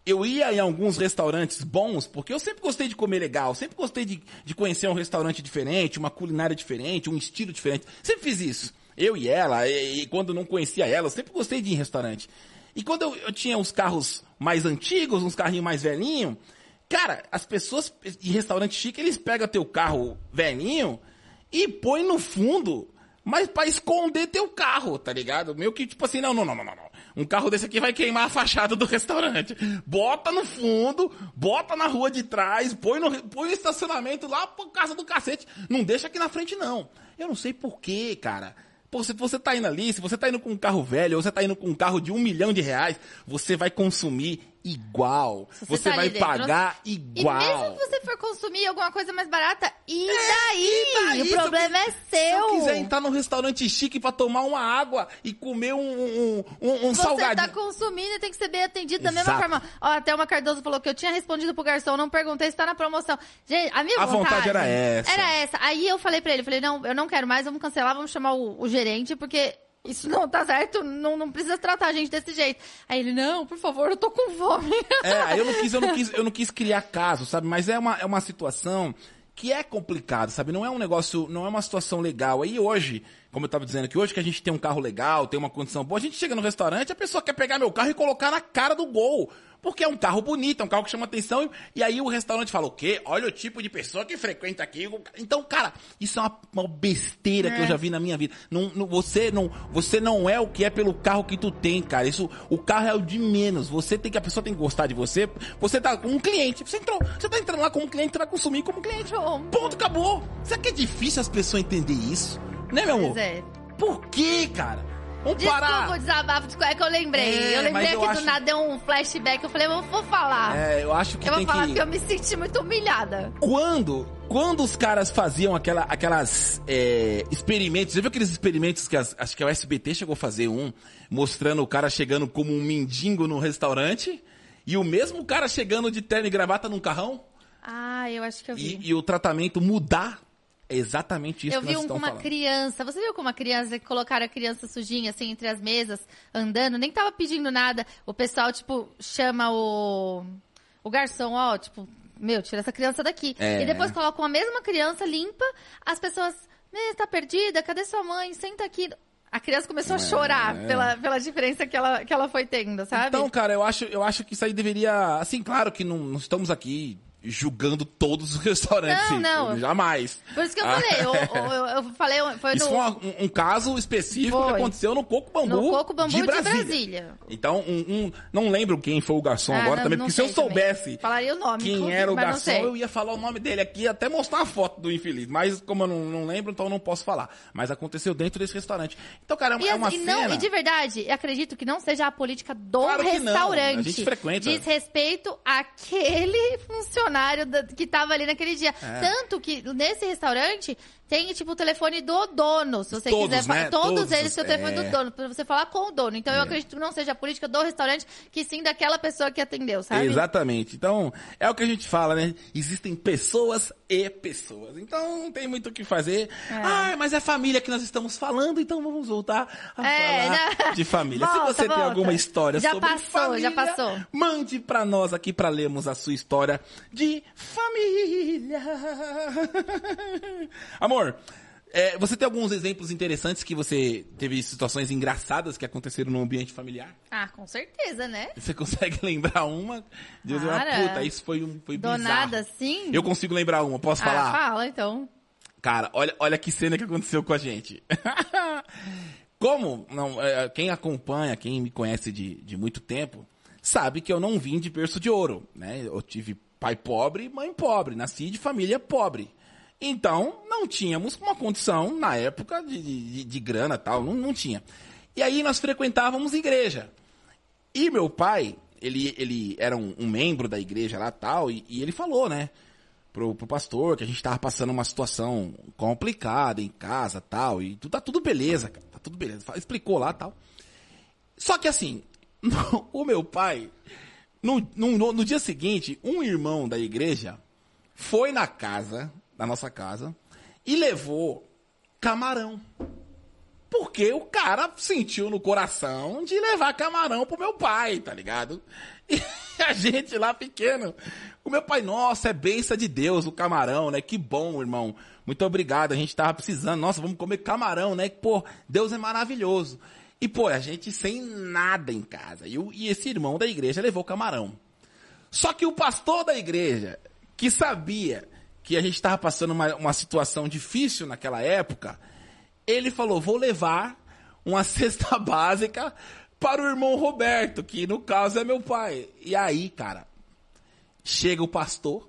eu ia em alguns restaurantes bons, porque eu sempre gostei de comer legal, sempre gostei de, de conhecer um restaurante diferente, uma culinária diferente, um estilo diferente. Sempre fiz isso. Eu e ela, e, e quando não conhecia ela, eu sempre gostei de ir em restaurante. E quando eu, eu tinha uns carros mais antigos, uns carrinhos mais velhinhos, cara, as pessoas de restaurante chique, eles pegam teu carro velhinho e põe no fundo, mas pra esconder teu carro, tá ligado? Meio que tipo assim, não, não, não, não, não. Um carro desse aqui vai queimar a fachada do [LAUGHS] restaurante. Bota no fundo, bota na rua de trás, põe no, põe no estacionamento lá por casa do cacete. Não deixa aqui na frente, não. Eu não sei porquê, cara. Pô, se você tá indo ali, se você tá indo com um carro velho, ou você tá indo com um carro de um milhão de reais, você vai consumir igual. Se Você, tá vai ali dentro, pagar E igual. mesmo que você for consumir alguma coisa mais barata, e daí? e daí? O Se eu problema é Se eu seu. quiser entrar num restaurante chique pra tomar uma água e comer um, um, um, um Você salgadinho. tá consumindo e tem que ser bem atendido da mesma Exato. forma. Ó, até uma Cardoso falou que eu tinha respondido pro garçom, não perguntei se tá na promoção. Gente, a minha A vontade era essa. Era essa. Aí eu falei pra ele, falei, não, eu não quero mais, vamos cancelar, vamos chamar o, o gerente, porque isso não tá certo, não, não precisa tratar a gente desse jeito. Aí ele, não, por favor, eu tô com fome. É, aí eu não quis, eu não quis, eu não quis criar caso, sabe? Mas é uma, é uma situação que é complicada, sabe? Não é um negócio, não é uma situação legal. Aí hoje, como eu tava dizendo que hoje que a gente tem um carro legal, tem uma condição boa, a gente chega no restaurante, a pessoa quer pegar meu carro e colocar na cara do gol. Porque é um carro bonito, é um carro que chama atenção, e, e aí o restaurante fala, o quê? Olha o tipo de pessoa que frequenta aqui. Então, cara, isso é uma, uma besteira que eu já vi na minha vida. Não, não- você, não, você não é o que é pelo carro que tu tem, cara. Isso, o carro é o de menos. Você tem que, a pessoa tem que gostar de você. Você tá como um cliente. Você entrou, você tá entrando lá como cliente, você vai consumir como cliente. Ponto, acabou. Será que é difícil as pessoas entenderem isso? Né, meu amor? Pois é. Por quê, cara? Vamos Desculpa parar. o desabafo, desculpa, é que eu lembrei. É, eu lembrei que eu do acho- nada deu um flashback. Eu falei, eu vou falar. É, eu acho que eu vou falar que... porque eu me senti muito humilhada. Quando, quando os caras faziam aquela, aquelas é, experimentos, você viu aqueles experimentos que as- acho que o SBT chegou a fazer um, mostrando o cara chegando como um mendigo no restaurante e o mesmo cara chegando de terno e gravata num carrão Ah, eu acho que eu vi. e, e o tratamento mudar. É exatamente isso eu que vi nós um com estamos uma falando. criança. Você viu com uma criança que colocaram a criança sujinha assim entre as mesas, andando, nem tava pedindo nada. O pessoal, tipo, chama o. O garçom, ó, tipo, meu, tira essa criança daqui. É. E depois colocam a mesma criança limpa, as pessoas, "Né, tá perdida, cadê sua mãe? Senta aqui. A criança começou a chorar É. pela, pela diferença que ela, que ela foi tendo, sabe? Então, cara, eu acho, eu acho que isso aí deveria. Assim, claro que não, não estamos aqui julgando todos os [LAUGHS] restaurantes. Não, não. Jamais. Por isso que eu Ah. falei, eu, eu, eu falei, foi Isso no, foi uma- um, um caso específico que Foi. aconteceu no Coco Bambu. no Coco Bambu de de Brasília. Brasília. Então, um, um- não lembro quem foi o garçom Ah, agora não- também, não porque se eu também. soubesse Falaria o nome, quem era o garçom, eu ia falar o nome dele aqui, até mostrar uma foto do infeliz. Mas como eu não, não lembro, então eu não posso falar. Mas aconteceu dentro desse restaurante. Então, cara, é E, é uma assim, e cena... não, e de verdade, acredito que não seja a política do Claro que não, restaurante. a gente frequenta. Diz respeito àquele funcionário da- que tava ali naquele dia. É. Tanto que nesse restaurante tem, tipo, o telefone do dono, se você Todos, quiser né? Todos, Todos, eles têm o telefone é. do dono, pra você falar com o dono. Então eu acredito que não seja a política do restaurante, que sim daquela pessoa que atendeu, sabe? Exatamente. Então, é o que a gente fala, né? Existem pessoas e pessoas. Então, não tem muito o que fazer. Ah, mas é família que nós estamos falando, então vamos voltar a É, falar né? de família. Volta, Se você tem volta. alguma história Já sobre passou, família, já passou. mande pra nós aqui pra lermos a sua história de família. [LAUGHS] Amor, é, você tem alguns exemplos interessantes que você teve situações engraçadas que aconteceram no ambiente familiar? Ah, com certeza, né? Você consegue [LAUGHS] lembrar uma? Deus, uma Cara. puta, isso foi, um, foi Do bizarro. nada, assim? Eu consigo lembrar uma, posso Ah, falar? fala, então. Cara, olha, olha que cena que aconteceu com a gente. [LAUGHS] Como, não, é, quem acompanha, quem me conhece de, de muito tempo, sabe que eu não vim de berço de ouro, né? Eu tive pai pobre mãe pobre, nasci de família pobre. Então, não tínhamos uma condição, na época, de, de, de grana tal, não, não tinha. E aí nós frequentávamos igreja. E meu pai, ele, ele era um, um membro da igreja lá tal, e, e ele falou, né, pro, pro pastor que a gente tava passando uma situação complicada em casa tal, e tá tudo beleza, cara, tá tudo beleza. Explicou lá tal. Só que assim, [LAUGHS] o meu pai, no, no- no dia seguinte, um irmão da igreja foi na casa, na nossa casa, e levou camarão. Porque o cara sentiu no coração de levar camarão pro meu pai, tá ligado? E [LAUGHS] a gente lá pequeno. O meu pai, nossa, é benção de Deus o camarão, né? Que bom, irmão. Muito obrigado. A gente tava precisando. Nossa, vamos comer camarão, né? Pô, Deus é maravilhoso. E, pô, a gente sem nada em casa. E, o- e esse irmão da igreja levou camarão. Só que o pastor da igreja, que sabia que a gente estava passando uma, uma situação difícil naquela época, ele falou: vou levar uma [LAUGHS] cesta básica para o irmão Roberto, que no caso é meu pai. E aí, cara, chega o pastor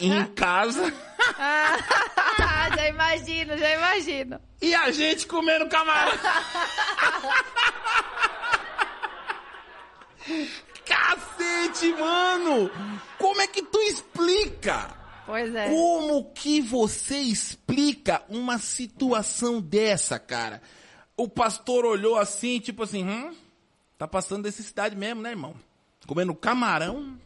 em [LAUGHS] casa Ah, já imagino, já imagino. e a gente comendo camarão. [LAUGHS] Cacete, mano! Como é que tu explica? Pois é. Como que você explica uma situação dessa, cara? O pastor olhou assim, tipo assim, hum, tá passando necessidade mesmo, né, irmão? Comendo camarão.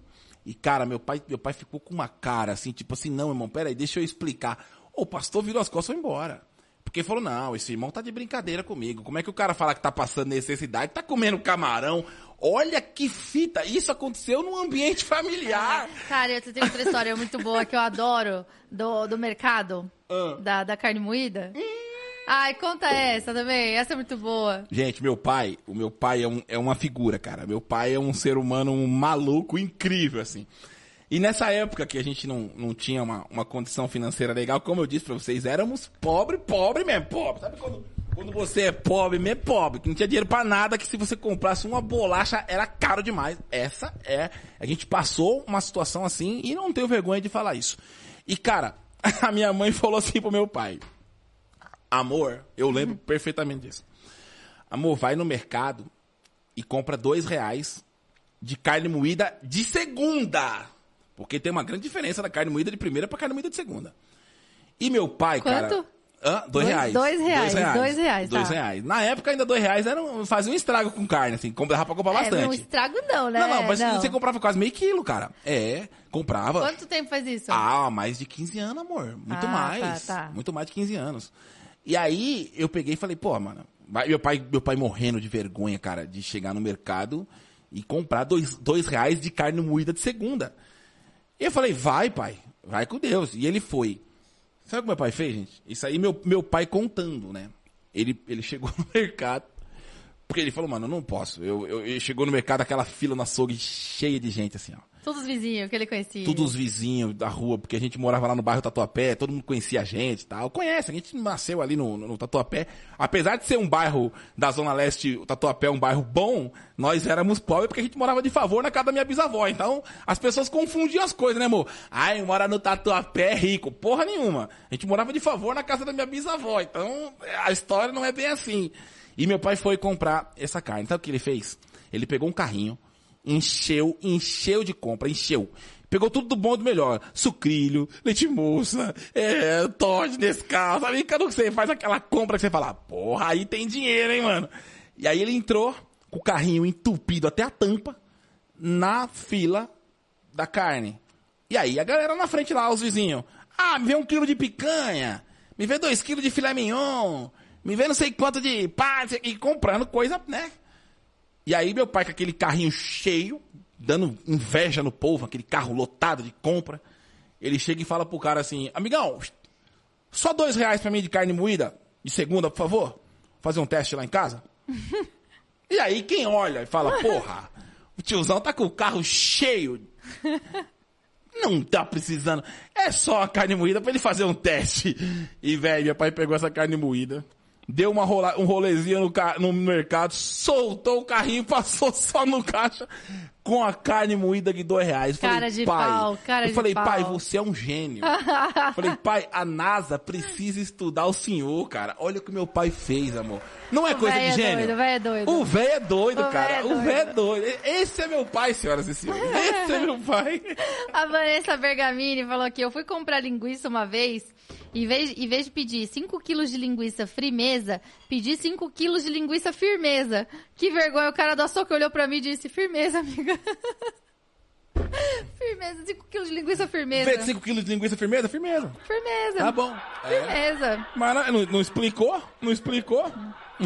E, cara, meu pai, meu pai ficou com uma cara assim, tipo assim, não, irmão, peraí, deixa eu explicar. O pastor virou as costas e foi embora. Porque falou, não, esse irmão tá de brincadeira comigo. Como é que o cara fala que tá passando necessidade, tá comendo camarão? Olha que fita, isso aconteceu num ambiente familiar. Cara, eu tenho outra história muito boa que eu adoro do, do mercado, Ah. da, da carne moída. Ai, conta essa também, essa é muito boa. Gente, meu pai, o meu pai é, um- é uma figura, cara. Meu pai é um ser humano um maluco, incrível, assim. E nessa época que a gente não, não tinha uma, uma condição financeira legal, como eu disse pra vocês, éramos pobre, pobre mesmo, pobre. Sabe quando, quando você é pobre mesmo, pobre, que não tinha dinheiro pra nada, que se você comprasse uma bolacha era caro demais. Essa é, a gente passou uma situação assim e não tenho vergonha de falar isso. E cara, [LAUGHS] a minha mãe falou assim pro meu pai, amor, eu lembro perfeitamente disso. Amor, vai no mercado e compra dois reais de carne moída de segunda. Porque tem uma grande diferença da carne moída de primeira pra carne moída de segunda. E meu pai, cara... Quanto? Hã? Dois, Dois- reais. dois reais, dois reais, Dois tá. reais. Na época, ainda dois reais era um, fazia um estrago com carne, assim. Dava pra comprar É, bastante. não estrago não, né? Não, não, mas você comprava quase meio quilo, cara. É, comprava. Quanto tempo faz isso? Ah, mais de 15 anos, amor. Muito Ah, mais. tá, tá. Muito mais de 15 anos. E aí eu peguei e falei, pô, mano, meu pai, meu pai morrendo de vergonha, cara, de chegar no mercado e comprar dois, dois reais de carne moída de segunda. E eu falei, vai, pai, vai com Deus. E ele foi. Sabe o que meu pai fez, gente? Isso aí meu, meu pai contando, né? Ele, ele chegou [LAUGHS] no mercado. Porque ele falou, mano, eu não posso. Eu, eu, chegou no mercado, aquela fila no açougue cheia de gente, assim, ó. Todos os vizinhos que ele conhecia. Todos os vizinhos da rua, porque a gente morava lá no bairro Tatuapé, todo mundo conhecia a gente e tal. Conhece, a gente nasceu ali no, no, no Tatuapé. Apesar de ser um bairro da Zona Leste, o Tatuapé é um bairro bom, nós éramos pobres porque a gente morava de favor na casa da minha bisavó. Então, as pessoas confundiam as coisas, né, amor? Ai, mora no Tatuapé rico. Porra nenhuma. A gente morava de favor na casa da minha bisavó. Então, a história não é bem assim. E meu pai foi comprar essa carne. Sabe o que ele fez? Ele pegou um carrinho, encheu, encheu de compra, encheu. Pegou tudo do bom e do melhor. Sucrilho, leite moça, é, Todd, Nescau, sabe? Quando você faz aquela compra que você fala, porra, aí tem dinheiro, hein, mano? E aí ele entrou com o carrinho entupido até a tampa na fila da carne. E aí a galera na frente lá, os vizinhos. Ah, me vê um quilo de picanha, me vê dois quilos de filé mignon, me vê não sei quanto de pá, e comprando coisa, né? E aí meu pai com aquele carrinho cheio, dando inveja no povo, aquele carro lotado de compra, ele chega e fala pro cara assim, amigão, só dois reais pra mim de carne moída, de segunda, por favor? Fazer um teste lá em casa? [LAUGHS] e aí quem olha e fala, porra, o tiozão tá com o carro cheio, não tá precisando, é só a carne moída pra ele fazer um teste. E, velho, meu pai pegou essa carne moída, deu uma rola, um rolezinho no, no mercado, soltou o carrinho [LAUGHS] passou só no caixa com a carne moída de dois reais. Cara falei, de pai, pau, cara eu de falei, pau. pai, você é um gênio. [LAUGHS] falei, pai, a NASA precisa estudar o senhor, cara. Olha o que meu pai fez, amor. Não é O coisa de é gênio? doido, o véio é doido. O velho é doido, O cara. é O velho é doido. Esse é meu pai, senhoras e senhores. [LAUGHS] Esse é meu pai. A Vanessa Bergamini falou aqui, eu fui comprar linguiça uma vez, em vez, em vez de pedir 5 quilos de linguiça frimeza, pedi 5 quilos de linguiça firmeza. Que vergonha, o cara do açougue olhou pra mim e disse, firmeza, amiga. [LAUGHS] Firmeza, 5 quilos de linguiça firmeza. 25 quilos de linguiça firmeza? Firmeza. Firmeza. Tá bom. É. Firmeza. Mas não, não- explicou? Não explicou? [LAUGHS]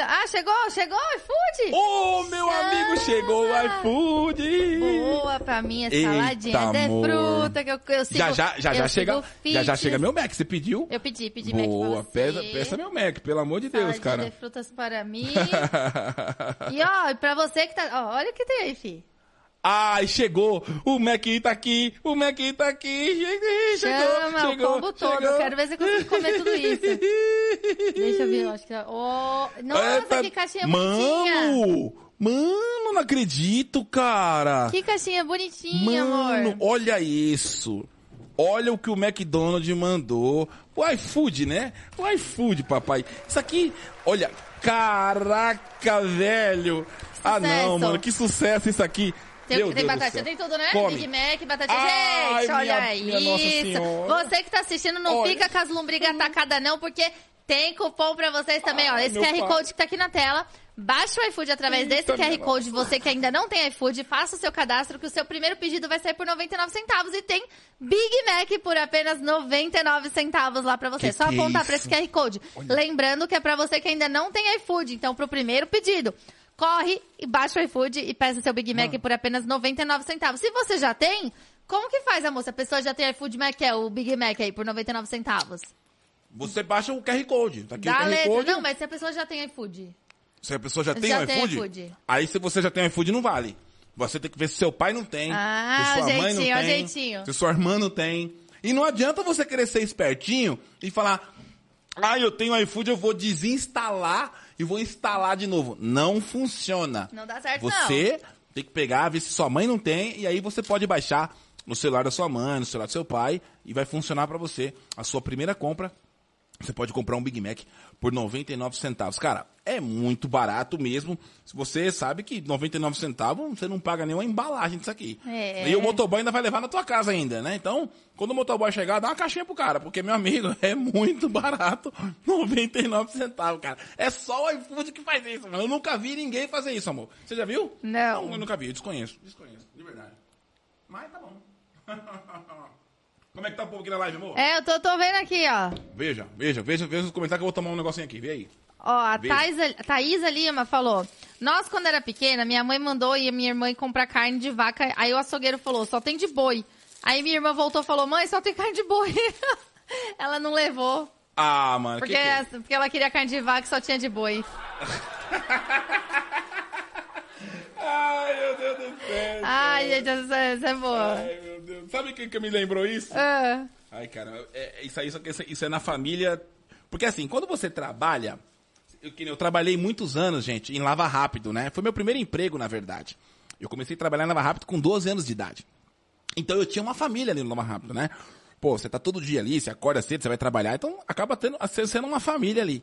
Ah, chegou, chegou iFood. Ô, meu amigo, chegou o iFood! Boa pra mim Eita, saladinha de amor. fruta que eu, eu sigo. Já já, já, eu já chega, já já chega meu Mac, você pediu? Eu pedi, pedi Mac Boa, pra você. peça, peça meu Mac, pelo amor de Deus, Saladinha cara. de frutas para mim. [LAUGHS] e ó, pra você que tá... Ó, olha o que tem aí, fi. Ai, chegou! O Mac tá aqui! O Mac tá aqui! Chegou! Chama chegou, o combo todo. chegou. Quero ver se eu consigo comer tudo isso. [LAUGHS] Deixa eu ver, eu acho que... tá- Oh, nossa, Eita, que caixinha bonitinha. Mano! Mano, não acredito, cara! Que caixinha bonitinha, Mano, amor. olha isso! Olha o que o McDonald's mandou. O iFood, né? O iFood, papai. Isso aqui, olha, caraca, velho. Ah, não, Sucesso. mano, que sucesso isso aqui. Tem, Meu tem batatinha, tem tudo, né? Come. Big Mac, batatinha. Ai, Gente, olha minha- minha Nossa isso. Você que tá assistindo, não Olha. fica com as lombrigas atacadas não, porque tem cupom pra vocês também, ó. Ai, Esse meu QR pai. Code que tá aqui na tela. Baixa o iFood através Eita, desse QR minha Code. Você que ainda não tem iFood, faça o seu cadastro que o seu primeiro pedido vai sair por 99 centavos e tem Big Mac por apenas 99 centavos lá pra você. Que Só que é apontar pra esse QR Code. Lembrando que é pra você que ainda não tem iFood. Então, pro primeiro pedido, corre e baixa o iFood e peça seu Big Mac por apenas 99 centavos. Se você já tem, como que faz, a moça? A pessoa já tem iFood Mac, é o Big Mac aí, por 99 centavos. Você baixa o QR Code. Tá aqui Dá o QR letra. Code. Não, mas se a pessoa já tem iFood. Se a pessoa já tem Já o tem iFood, iFood. aí se você já tem o iFood, não vale. Você tem que ver se seu pai não tem, Ah, se sua mãe não tem, jeitinho. se sua irmã não tem. E não adianta você querer ser espertinho e falar, ah, eu tenho iFood, eu vou desinstalar e vou instalar de novo. Não funciona. Não dá certo, Você tem que pegar, ver se sua mãe não tem, e aí você pode baixar no celular da sua mãe, no celular do seu pai, e vai funcionar pra você. A sua primeira compra você pode comprar um Big Mac por 99 centavos. Cara, é muito barato mesmo. Se você sabe que 99 centavos, você não paga nenhuma embalagem disso aqui. É. E o motoboy ainda vai levar na tua casa ainda, né? Então, quando o motoboy chegar, dá uma caixinha pro cara, porque, meu amigo, [LAUGHS] é muito barato. [LAUGHS] 99 centavos, cara. É só o iFood que faz isso, mano. Eu nunca vi ninguém fazer isso, amor. Você já viu? Não. eu nunca vi. Eu desconheço. Desconheço, de verdade. Mas tá bom. [LAUGHS] Como é que tá o povo aqui na live, amor? É, eu tô, tô vendo aqui, ó. Veja, veja, veja, veja os comentários que eu vou tomar um negocinho aqui. Vê aí. Ó, a. Thaisa, Thaisa Lima falou: Nós, quando era pequena, minha mãe mandou e a minha irmã ir comprar carne de vaca. Aí o açougueiro falou: só tem de boi. Aí minha irmã voltou e falou: mãe, só tem carne de boi. [LAUGHS] ela não levou. Ah, mano, Porque, que que é? porque ela queria carne de vaca e só tinha de boi. [LAUGHS] Ai, meu Céu. Ai, gente, essa, essa é boa. Ai, meu Deus. Sabe o que, me lembrou isso? Ah, Ai, cara, é, isso aí, isso, isso é na família. Porque assim, quando você trabalha. Eu, eu trabalhei muitos anos, gente, em Lava Rápido, né? Foi meu primeiro emprego, na verdade. Eu comecei a trabalhar em Lava Rápido com 12 anos de idade. Então eu tinha uma família ali no Lava Rápido, né? Pô, você tá todo dia ali, você acorda cedo, você vai trabalhar, então acaba tendo, sendo uma família ali.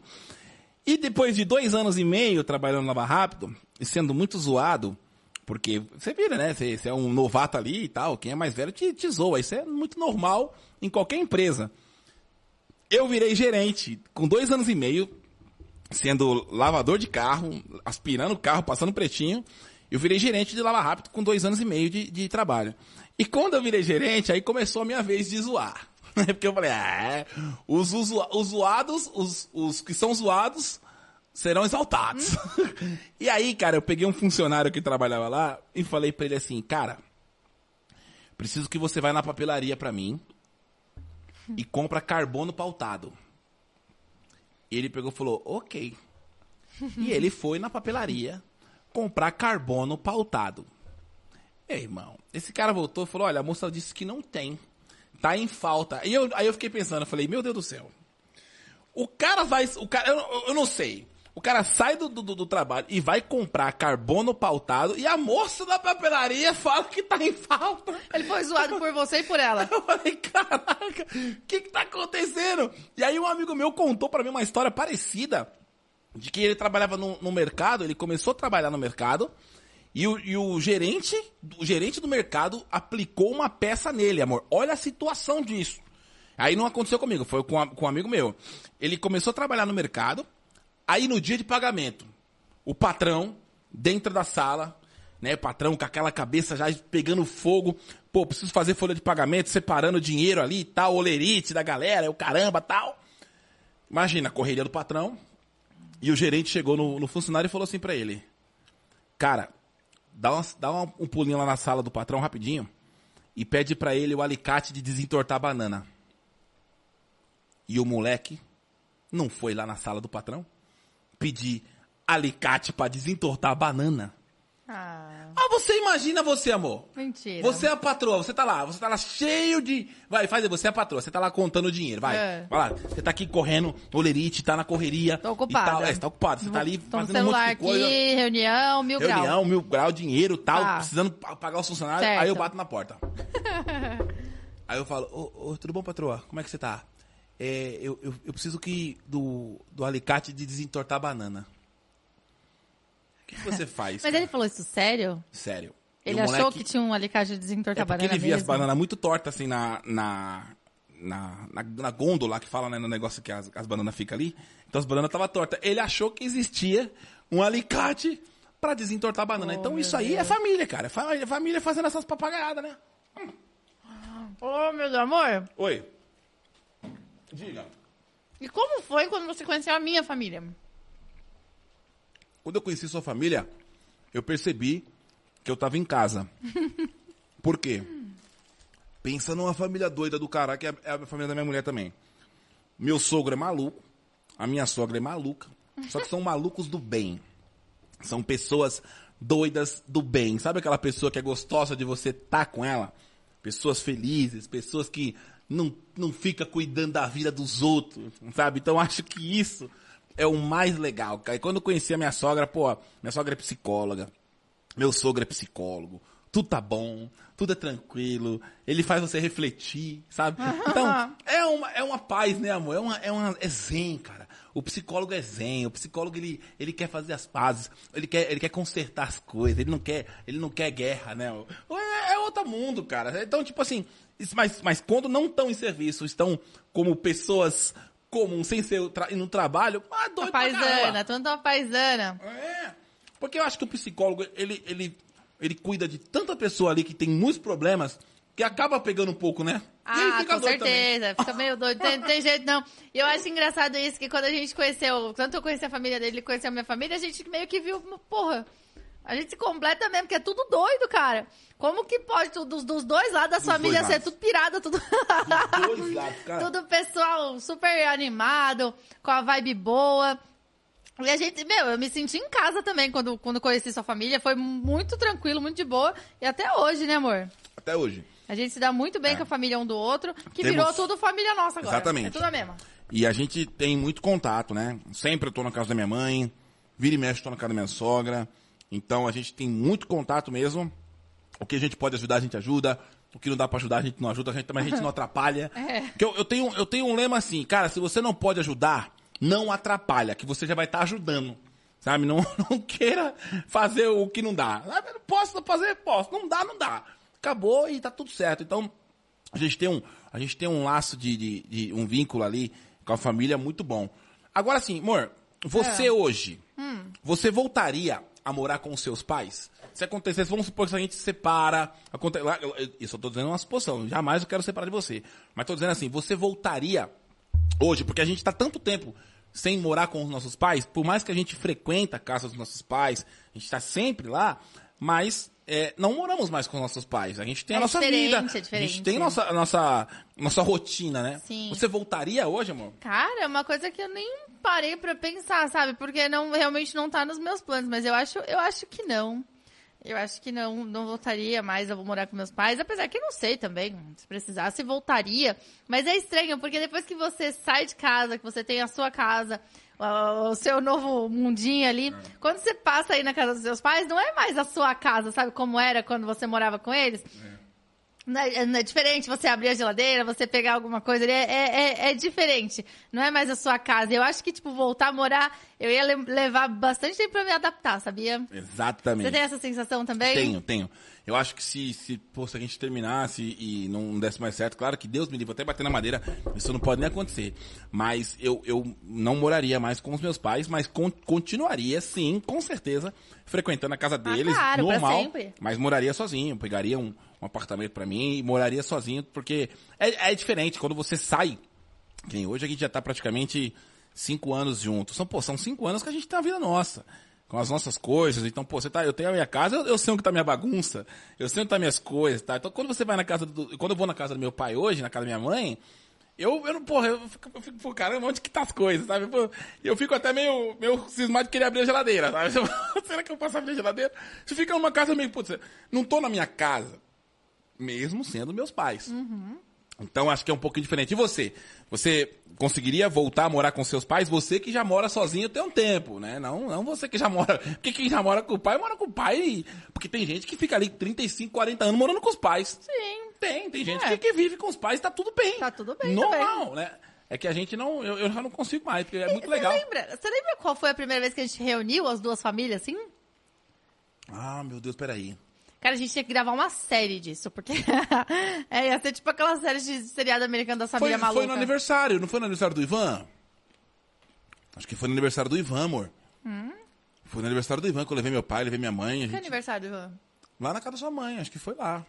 E depois de dois anos e meio trabalhando no Lava Rápido, e sendo muito zoado, porque você vira, né? Você, você é um novato ali e tal, quem é mais velho te, te zoa. Isso é muito normal em qualquer empresa. Eu virei gerente com dois anos e meio, sendo lavador de carro, aspirando o carro, passando pretinho. Eu virei gerente de Lava Rápido com dois anos e meio de, de trabalho. E quando eu virei gerente, aí começou a minha vez de zoar. [LAUGHS] Porque eu falei, ah, os, usua- os zoados, os, os que são zoados, serão exaltados. [LAUGHS] e aí, cara, eu peguei um funcionário que trabalhava lá e falei pra ele assim, cara, preciso que você vá na papelaria pra mim e compra carbono pautado. E ele pegou e falou, ok. E ele foi na papelaria comprar carbono pautado. Ei, irmão, esse cara voltou e falou, olha, a moça disse que não tem. Tá em falta. E eu, aí eu fiquei pensando, eu falei, meu Deus do céu. O cara vai. O cara, eu- eu não sei. O cara sai do, do, do trabalho e vai comprar carbono pautado e a moça da papelaria fala que tá em falta. ele foi zoado por você e por ela. [LAUGHS] Eu falei, caraca, o que que tá acontecendo? E aí um amigo meu contou pra mim uma história parecida, de que ele trabalhava no, no mercado, ele começou a trabalhar no mercado, e o, e o gerente, o gerente do mercado aplicou uma peça nele, amor. Olha a situação disso. Aí não aconteceu comigo, foi com, a- com um amigo meu. Ele começou a trabalhar no mercado, aí no dia de pagamento, o patrão dentro da sala, né, patrão, com aquela cabeça já pegando fogo. Pô, preciso fazer folha de pagamento, separando dinheiro ali e tal, olerite da galera, o caramba tal. Imagina, a correria do patrão. E o gerente chegou no, no funcionário e falou assim pra ele: Cara, dá, uma- dá uma- um pulinho lá na sala do patrão rapidinho e pede pra ele o alicate de desentortar a banana. E o moleque não foi lá na sala do patrão pedir alicate pra desentortar a banana. Ah, Ah, você imagina você, amor. mentira. Você é a patroa, você tá lá, você tá lá cheio de. Vai, faz aí, você é a patroa, você tá lá contando o dinheiro, vai. É. Vai lá, você tá aqui correndo, olerite, tá na correria. Tô ocupada. E tal. É, você tá ocupado, você tá ali Tô fazendo um monte de coisa. aqui, reunião, mil graus. Reunião, mil grau, dinheiro tal, Tá. precisando pa- pagar os funcionários. Certo. Aí eu bato na porta. [LAUGHS] aí eu falo, ô, ô, tudo bom, patroa? Como é que você tá? É, eu, eu, eu preciso que do, do alicate de desentortar a banana. O que, você [LAUGHS] faz? Mas ele falou isso sério? Sério. Ele achou moleque- que tinha um alicate de desentortar é porque banana ele via as mesmo? bananas muito tortas, assim, na, na, na, na, na gôndola que fala, né, no negócio que as, as bananas ficam ali. Então as bananas estavam tortas. Ele achou que existia um alicate pra desentortar a banana. Oh, então isso aí é Deus. família, cara. É família, família fazendo essas papagaiadas, né? Ô, meu amor, Oi. Diga. e como foi quando você conheceu a minha família? Quando eu conheci sua família, eu percebi que eu tava em casa. [LAUGHS] Por quê? Pensa numa família doida do cara, que é é a família da minha mulher também. Meu sogro é maluco, a minha sogra é maluca, só que são [LAUGHS] malucos do bem. São pessoas doidas do bem. Sabe aquela pessoa que é gostosa de você estar com ela? Pessoas felizes, pessoas que não, não fica cuidando da vida dos outros, sabe? Então acho que isso é o mais legal. cara. E quando eu conheci a minha sogra, pô, minha sogra é psicóloga, meu sogro é psicólogo, tudo tá bom, tudo é tranquilo, ele faz você refletir, sabe? [LAUGHS] Então, é uma, é uma paz, né, amor? É, uma, é, uma, é zen, cara. O psicólogo é zen, o psicólogo ele, ele quer fazer as pazes, ele quer, ele quer consertar as coisas, ele não quer, ele não quer guerra, né? É, é outro mundo, cara. Então, tipo assim, mas, mas quando não estão em serviço, estão como pessoas comuns, sem ser tra no trabalho, ah, doido A pra caramba. paisana, tanto uma paisana. É. Porque eu acho que o psicólogo, ele, ele, ele cuida de tanta pessoa ali que tem muitos problemas que acaba pegando um pouco, né? Ah, com doido também. certeza. Fica [LAUGHS] meio doido. Tem, tem jeito não. E eu acho engraçado isso, que quando a gente conheceu, tanto eu conheci a família dele, ele conheceu a minha família, a gente meio que viu, porra, a gente se completa mesmo, porque é tudo doido, cara. Como que pode, tudo, dos, dos dois lados da Dos família ser tudo pirada, tudo... Dois [LAUGHS] lados, cara. Tudo pessoal super animado, com a vibe boa. E a gente, meu, eu me senti em casa também quando, quando conheci sua família. Foi muito tranquilo, muito de boa. E até hoje, né, amor? Até hoje. A gente se dá muito bem É. com a família um do outro, que Temos- virou tudo família nossa agora. Exatamente. É tudo a mesma. E a gente tem muito contato, né? Sempre eu tô na casa da minha mãe, vira e mexe, tô na casa da minha sogra. Então a gente tem muito contato mesmo. O que a gente pode ajudar, a gente ajuda. O que não dá pra ajudar, a gente não ajuda, a gente, também a gente não [LAUGHS] atrapalha. É. Porque eu, eu, tenho, eu tenho um lema assim, cara, se você não pode ajudar, não atrapalha, que você já vai estar ajudando. Sabe? Não, [LAUGHS] não queira fazer o que não dá. Ah, eu Posso fazer? Posso. Não dá, não dá. Acabou e tá tudo certo. Então, a gente tem um, a gente tem um laço de, de, de- um vínculo ali com a família muito bom. Agora sim, amor, você É. hoje, Hum. você voltaria a morar com seus pais? Se acontecesse, vamos supor que a gente se separa, isso eu tô dizendo uma suposição, jamais eu quero separar de você. Mas tô dizendo assim, você voltaria hoje, porque a gente tá tanto tempo sem morar com os nossos pais, por mais que a gente frequenta a casa dos nossos pais, a gente tá sempre lá, mas é, não moramos mais com os nossos pais. A gente tem a É nossa diferente, vida. é A gente tem nossa, a nossa, nossa rotina, né? Sim. Você voltaria hoje, amor? Cara, é uma coisa que eu nem parei pra pensar, sabe? Porque não, realmente não tá nos meus planos, mas eu acho, eu acho que não. Eu acho que não, não voltaria mais, eu vou morar com meus pais, apesar que eu não sei também, se precisasse, voltaria. Mas é estranho, porque depois que você sai de casa, que você tem a sua casa, o seu novo mundinho ali, quando você passa aí na casa dos seus pais, não é mais a sua casa, sabe como era quando você morava com eles? Não é, não é diferente você abrir a geladeira, você pegar alguma coisa ali, é, é, é diferente. Não é mais a sua casa. Eu acho que, tipo, voltar a morar, eu ia le- levar bastante tempo pra me adaptar, sabia? Exatamente. Você tem essa sensação também? Tenho, tenho. Eu acho que se, se, pô, se a gente terminasse e não desse mais certo, claro que Deus me livre, até bater na madeira, isso não pode nem acontecer. Mas eu, eu não moraria mais com os meus pais, mas con- continuaria, sim, com certeza, frequentando a casa deles, Ah, claro, normal. Mas moraria sozinho, pegaria um, um apartamento pra mim e moraria sozinho, porque é, é diferente quando você sai. Que hoje a gente já tá praticamente cinco anos juntos. São, pô, são cinco anos que a gente tem a vida nossa. Com as nossas coisas. Então, pô, você tá, eu tenho a minha casa, eu, eu sei onde tá minha bagunça. Eu sei onde tá minhas coisas, tá? Então, quando você vai na casa do, quando eu vou na casa do meu pai hoje, na casa da minha mãe, eu, eu não, porra, eu fico, eu fico, pô, caramba, onde que tá as coisas, sabe? Eu fico até meio, meio cismado de querer abrir a geladeira, sabe? [LAUGHS] Será que eu posso abrir a geladeira? Você fica numa casa meio, putz, não tô na minha casa, mesmo sendo meus pais. Então acho que é um pouquinho diferente. E você? Você conseguiria voltar a morar com seus pais? Você que já mora sozinho tem um tempo, né? Não, não você que já mora. [LAUGHS] Porque quem já mora com o pai, mora com o pai. Porque tem gente que fica ali 35, 40 anos morando com os pais. Sim. Tem, tem gente É. que, que vive com os pais, tá tudo bem. Tá tudo bem Normal, né? É que a gente não. Eu, eu já não consigo mais, porque é muito Você legal. lembra, você lembra qual foi a primeira vez que a gente reuniu as duas famílias, assim? Ah, meu Deus, peraí. Cara, a gente tinha que gravar uma série disso, porque [LAUGHS] é, ia ser tipo aquela série de seriado americano da Foi, família maluca. foi no aniversário, não foi no aniversário do Ivan? Acho que foi no aniversário do Ivan, amor. Foi no aniversário do Ivan que eu levei meu pai, levei minha mãe. Que gente- aniversário, Ivan? Lá na casa da sua mãe, acho que foi lá.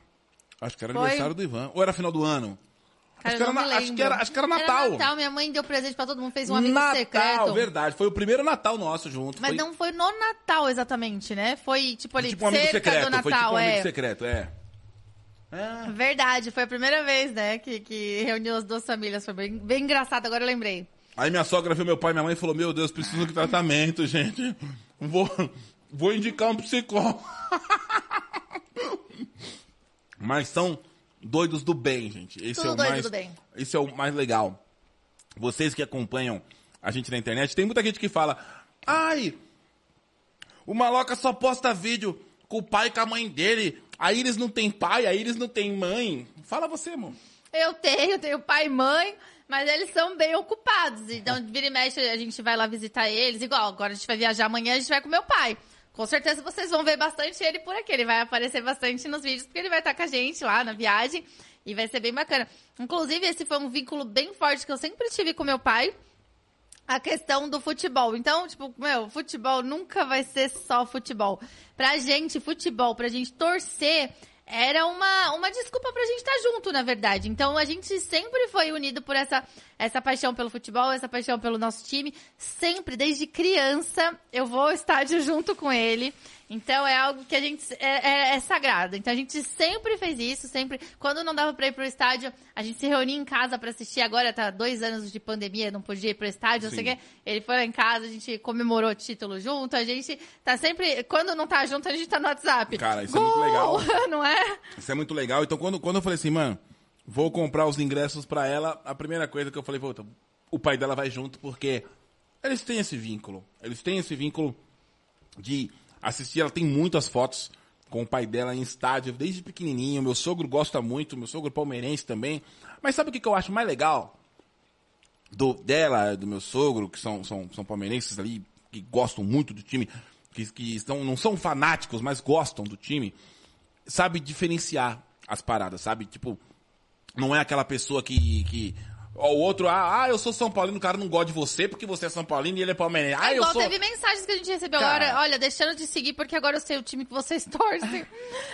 Acho que era Foi? aniversário do Ivan. Ou era final do ano? Cara, acho, que era, acho, que era, acho que era Natal. Era Natal, minha mãe deu presente pra todo mundo, fez um amigo Natal, secreto. verdade. Foi o primeiro Natal nosso junto. Mas foi, não foi no Natal exatamente, né? Foi tipo ali, tipo um amigo cerca secreto. do Natal, foi tipo um é. amigo secreto, é. É. Verdade, foi a primeira vez, né, que, que reuniu as duas famílias. Foi bem, bem engraçado, agora eu lembrei. Aí minha sogra viu meu pai e minha mãe e falou: Meu Deus, preciso de tratamento, [LAUGHS] gente. Vou, vou indicar um psicólogo. [LAUGHS] Mas são doidos do bem, gente. Esse Tudo é o doido mais, do bem. Esse é o mais legal. Vocês que acompanham a gente na internet, tem muita gente que fala: Ai, o Maloca só posta vídeo com o pai e com a mãe dele. Aí eles não têm pai, aí eles não têm mãe. Fala você, amor. Eu tenho, tenho pai e mãe, mas eles são bem ocupados. Então, vira e mexe, a gente vai lá visitar eles. Igual, agora a gente vai viajar amanhã, a gente vai com meu pai. Com certeza vocês vão ver bastante ele por aqui. Ele vai aparecer bastante nos vídeos, porque ele vai estar com a gente lá na viagem. E vai ser bem bacana. Inclusive, esse foi um vínculo bem forte que eu sempre tive com meu pai. A questão do futebol. Então, tipo, meu, futebol nunca vai ser só futebol. Pra gente, futebol, pra gente torcer, era uma, uma desculpa pra gente estar junto, na verdade. Então, a gente sempre foi unido por essa, essa paixão pelo futebol, essa paixão pelo nosso time. Sempre, desde criança, eu vou ao estádio junto com ele. Então, é algo que a gente é, é- é sagrado. Então, a gente sempre fez isso, sempre. Quando não dava pra ir pro estádio, a gente se reunia em casa pra assistir. Agora tá dois anos de pandemia, não podia ir pro estádio, não sei o Sim. quê. Ele foi lá em casa, a gente comemorou o título junto. A gente tá sempre. Quando não tá junto, a gente tá no WhatsApp. Cara, isso é muito legal. [LAUGHS] não é? Isso é muito legal. Então, quando, quando eu falei assim, mano, vou comprar os ingressos pra ela, a primeira coisa que eu falei, puta, o pai dela vai junto, porque eles têm esse vínculo. Eles têm esse vínculo de assistir. Ela tem muitas fotos com o pai dela em estádio, desde pequenininho. Meu sogro gosta muito, meu sogro palmeirense também. Mas sabe o que, eu acho mais legal? Do, dela, do meu sogro, que são, são, são palmeirenses ali, que gostam muito do time, que, que estão, não são fanáticos, mas gostam do time sabe diferenciar as paradas, sabe? Tipo, não é aquela pessoa que. que o outro, ah, ah, eu sou São Paulino, o cara não gosta de você porque você é São Paulino e ele é palmeirense. Ah, É eu igual sou. teve mensagens que a gente recebeu Cara. agora, olha, deixando de seguir porque agora eu sei o time que vocês [LAUGHS] torcem.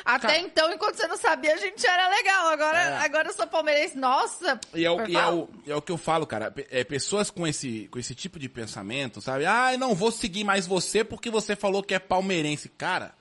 Até Cara. então, enquanto você não sabia, a gente era legal. Agora, É. agora eu sou palmeirense. Nossa! E é, o, e é, o, é o que eu falo, cara. É, pessoas com esse, com esse tipo de pensamento, sabe? Ah, eu não vou seguir mais você porque você falou que é palmeirense. Cara,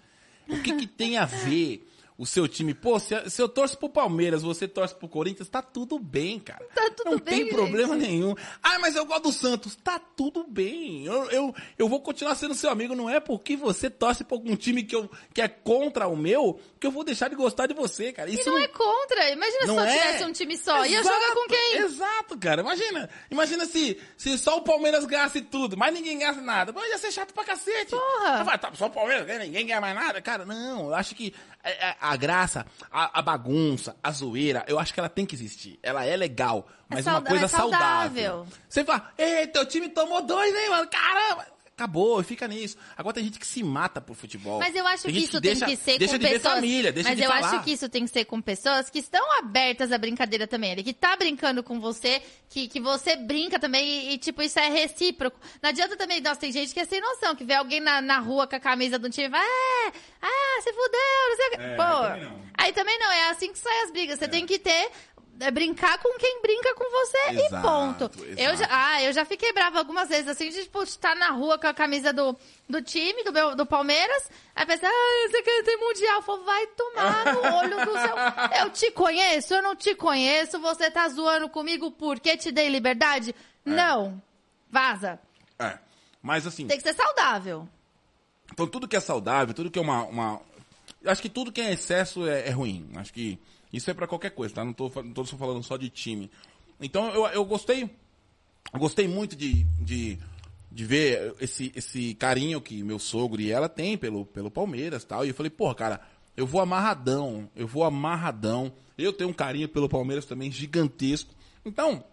o que, que tem a ver o seu time? Pô, se, se eu torço pro Palmeiras, você torce pro Corinthians, tá tudo bem, cara. Tá tudo não bem, tem problema gente. nenhum. Ah, mas eu gosto do Santos. Tá tudo bem. Eu, eu, eu vou continuar sendo seu amigo. Não é porque você torce pra algum time que, eu, que é contra o meu que eu vou deixar de gostar de você, cara. E Isso não é contra. Imagina se não só é. tivesse um time só. Ia Exato, jogar com quem? Exato, cara. Imagina. Imagina se, se só o Palmeiras ganhasse tudo, mas ninguém ganhasse nada. Pô, ia ser chato pra cacete. Porra. Fala, tá, só o Palmeiras ninguém ganha mais nada. Cara, não. Eu acho que a, a, a graça, a, a bagunça, a zoeira, eu acho que ela tem que existir. Ela é legal, mas é uma coisa é saudável. saudável. Você fala, ei, teu time tomou dois, hein, mano? Caramba! Acabou, fica nisso. Agora tem gente que se mata por futebol. Mas eu acho Tem que isso deixa, tem que ser deixa com de ver pessoas. família, deixa mas de eu falar. acho que isso tem que ser com pessoas que estão abertas à brincadeira também. Ele que tá brincando com você, que, que você brinca também e, e, tipo, isso é recíproco. Não adianta também, nossa, tem gente que é sem noção, que vê alguém na, na rua com a camisa do time e vai, é, ah, se fudeu, não sei o que. É, Pô, aí também não. aí também não, é assim que saem as brigas. Você tem que ter. É brincar com quem brinca com você e Exato, ponto. Eu já, ah, eu já fiquei brava algumas vezes, assim, de, tipo, estar na rua com a camisa do, do time, do, meu, do Palmeiras, aí pensa, ah, você quer ter mundial? Eu falo, vai tomar no [LAUGHS] olho do seu... Eu te conheço, eu não te conheço, você tá zoando comigo porque te dei liberdade? Não. Vaza. É. Mas assim, Tem que ser saudável. então tudo que é saudável, tudo que é uma. uma... Acho que tudo que é excesso é, é ruim. Acho que isso é pra qualquer coisa, tá? Não tô, não tô falando só de time. Então eu, eu gostei. Gostei muito de, de, de ver esse, esse carinho que meu sogro e ela tem pelo, pelo Palmeiras tal. E eu falei, porra, cara, eu vou amarradão. Eu vou amarradão. Eu tenho um carinho pelo Palmeiras também gigantesco. Então,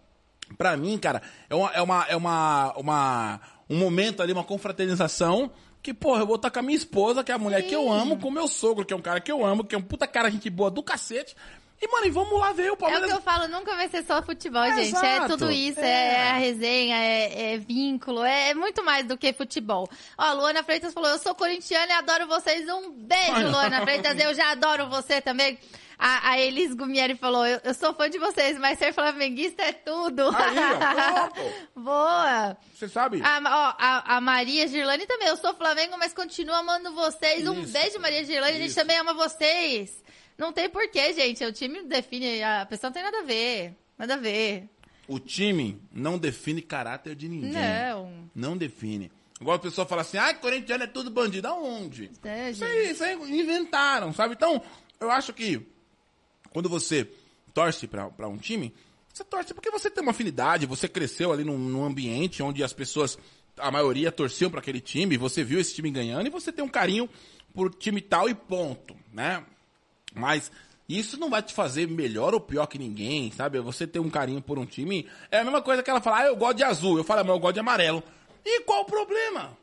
Pra mim, cara, é uma, é uma, é uma, uma, um momento ali, uma confraternização que, porra, eu vou estar com a minha esposa, que é a mulher que eu amo, com o meu sogro, que é um cara que eu amo, que é um puta cara, gente boa do cacete. E, mano, e vamos lá ver o É o Palmeiras. que eu falo, nunca vai ser só futebol, É, gente. É exato. tudo isso, É. é, a resenha, é, é vínculo, é, é muito mais do que futebol. Ó, a Luana Freitas falou, eu sou corintiana e adoro vocês. Um beijo, Luana Freitas, eu já adoro você também. A, a Elis Gumieri falou, eu, eu sou fã de vocês, mas ser flamenguista é tudo. Aí, ó. [LAUGHS] Boa! Você sabe? A, ó, a, a Maria Girlane também. Eu sou Flamengo, mas continuo amando vocês. Um Isso. beijo, Maria Girlane. A gente Isso. também ama vocês. Não tem porquê, gente. O time define. A pessoa não tem nada a ver. Nada a ver. O time não define caráter de ninguém. Não. Não define. Igual a pessoa fala assim, ah, corintiano é tudo bandido. Aonde? É, Isso aí, isso aí inventaram, sabe? Então, eu acho que quando você torce pra pra um time, você torce porque você tem uma afinidade, você cresceu ali num, num ambiente onde as pessoas, a maioria torciam pra aquele time, você viu esse time ganhando e você tem um carinho por time tal e ponto, né? Mas isso não vai te fazer melhor ou pior que ninguém, sabe? Você ter um carinho por um time é a mesma coisa que ela fala, ah, eu gosto de azul, eu falo, ah, mas eu gosto de amarelo. E qual o problema?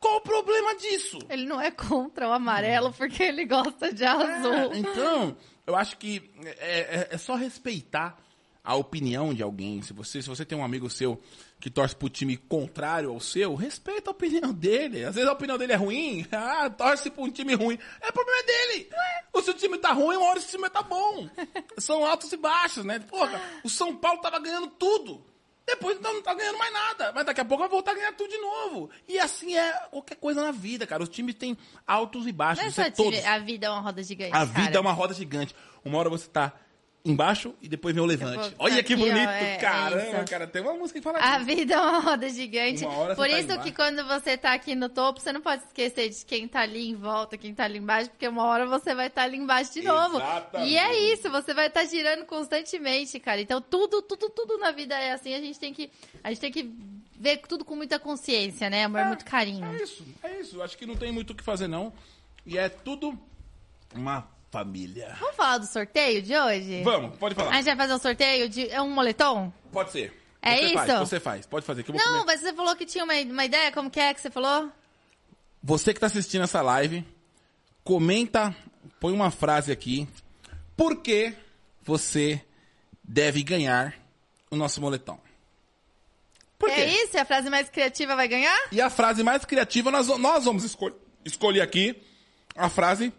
Qual o problema disso? Ele não é contra o amarelo porque ele gosta de azul. É, então, eu acho que é, é- é só respeitar a opinião de alguém. Se você, se você tem um amigo seu que torce pro time contrário ao seu, respeita a opinião dele. Às vezes a opinião dele é ruim, [LAUGHS] ah, torce pra um time ruim. É problema dele. O seu time tá ruim, uma hora esse time tá bom. São altos e baixos, né? Porra, o São Paulo tava ganhando tudo. Depois então não tá ganhando mais nada. Mas daqui a pouco vai voltar a ganhar tudo de novo. E assim é qualquer coisa na vida, cara. Os times têm altos e baixos. Não é isso é só todos. a vida é uma roda gigante. A vida cara. é uma roda gigante. Uma hora você tá embaixo e depois vem o levante. Olha que aqui, ó, bonito, é- é caramba, isso. cara. Tem uma música que fala A vida é uma roda gigante. Uma hora Por tá isso embaixo. que quando você tá aqui no topo, você não pode esquecer de quem tá ali em volta, quem tá ali embaixo, porque uma hora você vai estar ali embaixo de novo. Exatamente. E é isso, você vai estar girando constantemente, cara. Então tudo, tudo, tudo na vida é assim. A gente tem que, a gente tem que ver tudo com muita consciência, né, amor? muito carinho. É isso, é isso. Acho que não tem muito o que fazer, não. E é tudo uma família. Vamos falar do sorteio de hoje? Vamos, pode A falar. gente vai fazer um sorteio de é um moletom? Pode ser. É você Faz, isso? você faz, pode fazer. Não, comer. mas você falou que tinha uma, uma ideia, como que é que você falou? Você que tá assistindo essa live, comenta, põe uma frase aqui. Por que você deve ganhar o nosso moletom? Por quê? É isso? A frase mais criativa vai ganhar? E a frase mais criativa, nós, nós vamos escol- escolher aqui a frase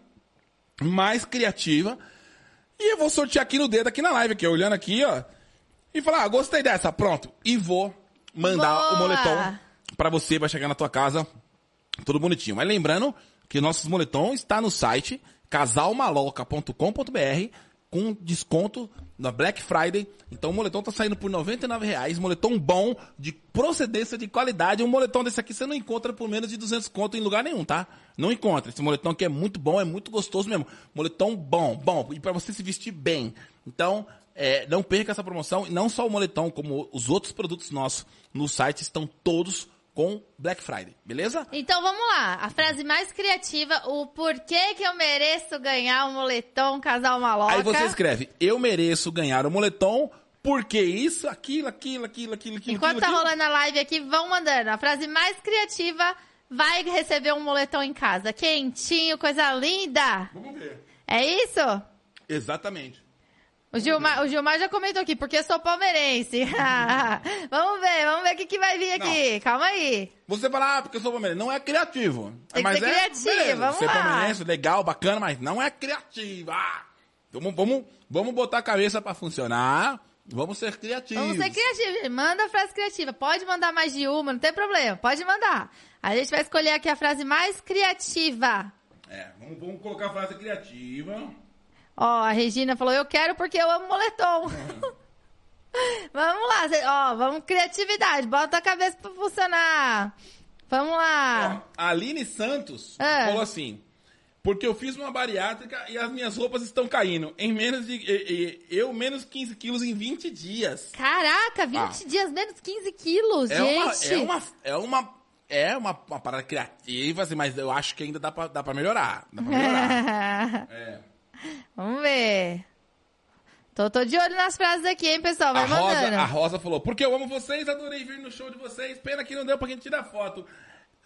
mais criativa. E eu vou sortear aqui no dedo, aqui na live, aqui, olhando aqui, ó. E falar, ah, gostei dessa, pronto. E vou mandar Boa! o moletom pra você, vai chegar na tua casa, tudo bonitinho. Mas lembrando que nossos moletom está no site casalmaloca.com.br com desconto na Black Friday. Então o moletom tá saindo por 99 reais, moletom bom, de procedência, de qualidade. Um moletom desse aqui você não encontra por menos de 200 conto em lugar nenhum, tá? Não encontra. Esse moletom aqui é muito bom, é muito gostoso mesmo. Moletom bom, bom, e para você se vestir bem. Então, é, não perca essa promoção. E não só o moletom, como os outros produtos nossos no site estão todos com Black Friday, beleza? Então vamos lá. A frase mais criativa, o porquê que eu mereço ganhar um moletom casal maloca. Aí você escreve, eu mereço ganhar o moletom porque isso, aquilo, aquilo, aquilo, aquilo, aquilo. Enquanto aquilo, tá aquilo. rolando a live aqui, vão mandando. A frase mais criativa vai receber um moletom em casa. Quentinho, coisa linda. Vamos ver. É isso? Exatamente. O Gilmar, o Gilmar já comentou aqui, porque eu sou palmeirense. [LAUGHS] vamos ver, vamos ver o que, que vai vir aqui. Calma aí. Você fala, ah, porque eu sou palmeirense. Não é criativo. Tem que mas ser é, criativo, beleza, vamos Ser lá. palmeirense, legal, bacana, mas não é criativo. Ah, vamos, vamos, vamos botar a cabeça pra funcionar. Vamos ser criativos. Vamos ser criativos. Manda a frase criativa. Pode mandar mais de uma, não tem problema. Pode mandar. A gente vai escolher aqui a frase mais criativa. É, vamos, vamos colocar a frase criativa. Ó, a Regina falou, eu quero porque eu amo moletom. [LAUGHS] vamos lá, ó, vamos criatividade, bota a cabeça pra funcionar. Vamos lá. Ó, a Aline Santos Ah. falou assim: porque eu fiz uma bariátrica e as minhas roupas estão caindo. Em menos de. eu, menos 15 quilos em 20 dias. Caraca, 20 dias menos 15 quilos, É uma, gente. é uma. É uma. É uma, uma parada criativa, assim, mas eu acho que ainda dá pra, dá pra melhorar. Dá pra melhorar. [LAUGHS] é. Vamos ver. Tô, tô de olho nas frases aqui, hein, pessoal? Vai A Rosa, mandando. a Rosa falou, porque eu amo vocês, adorei vir no show de vocês, pena que não deu pra gente tirar foto.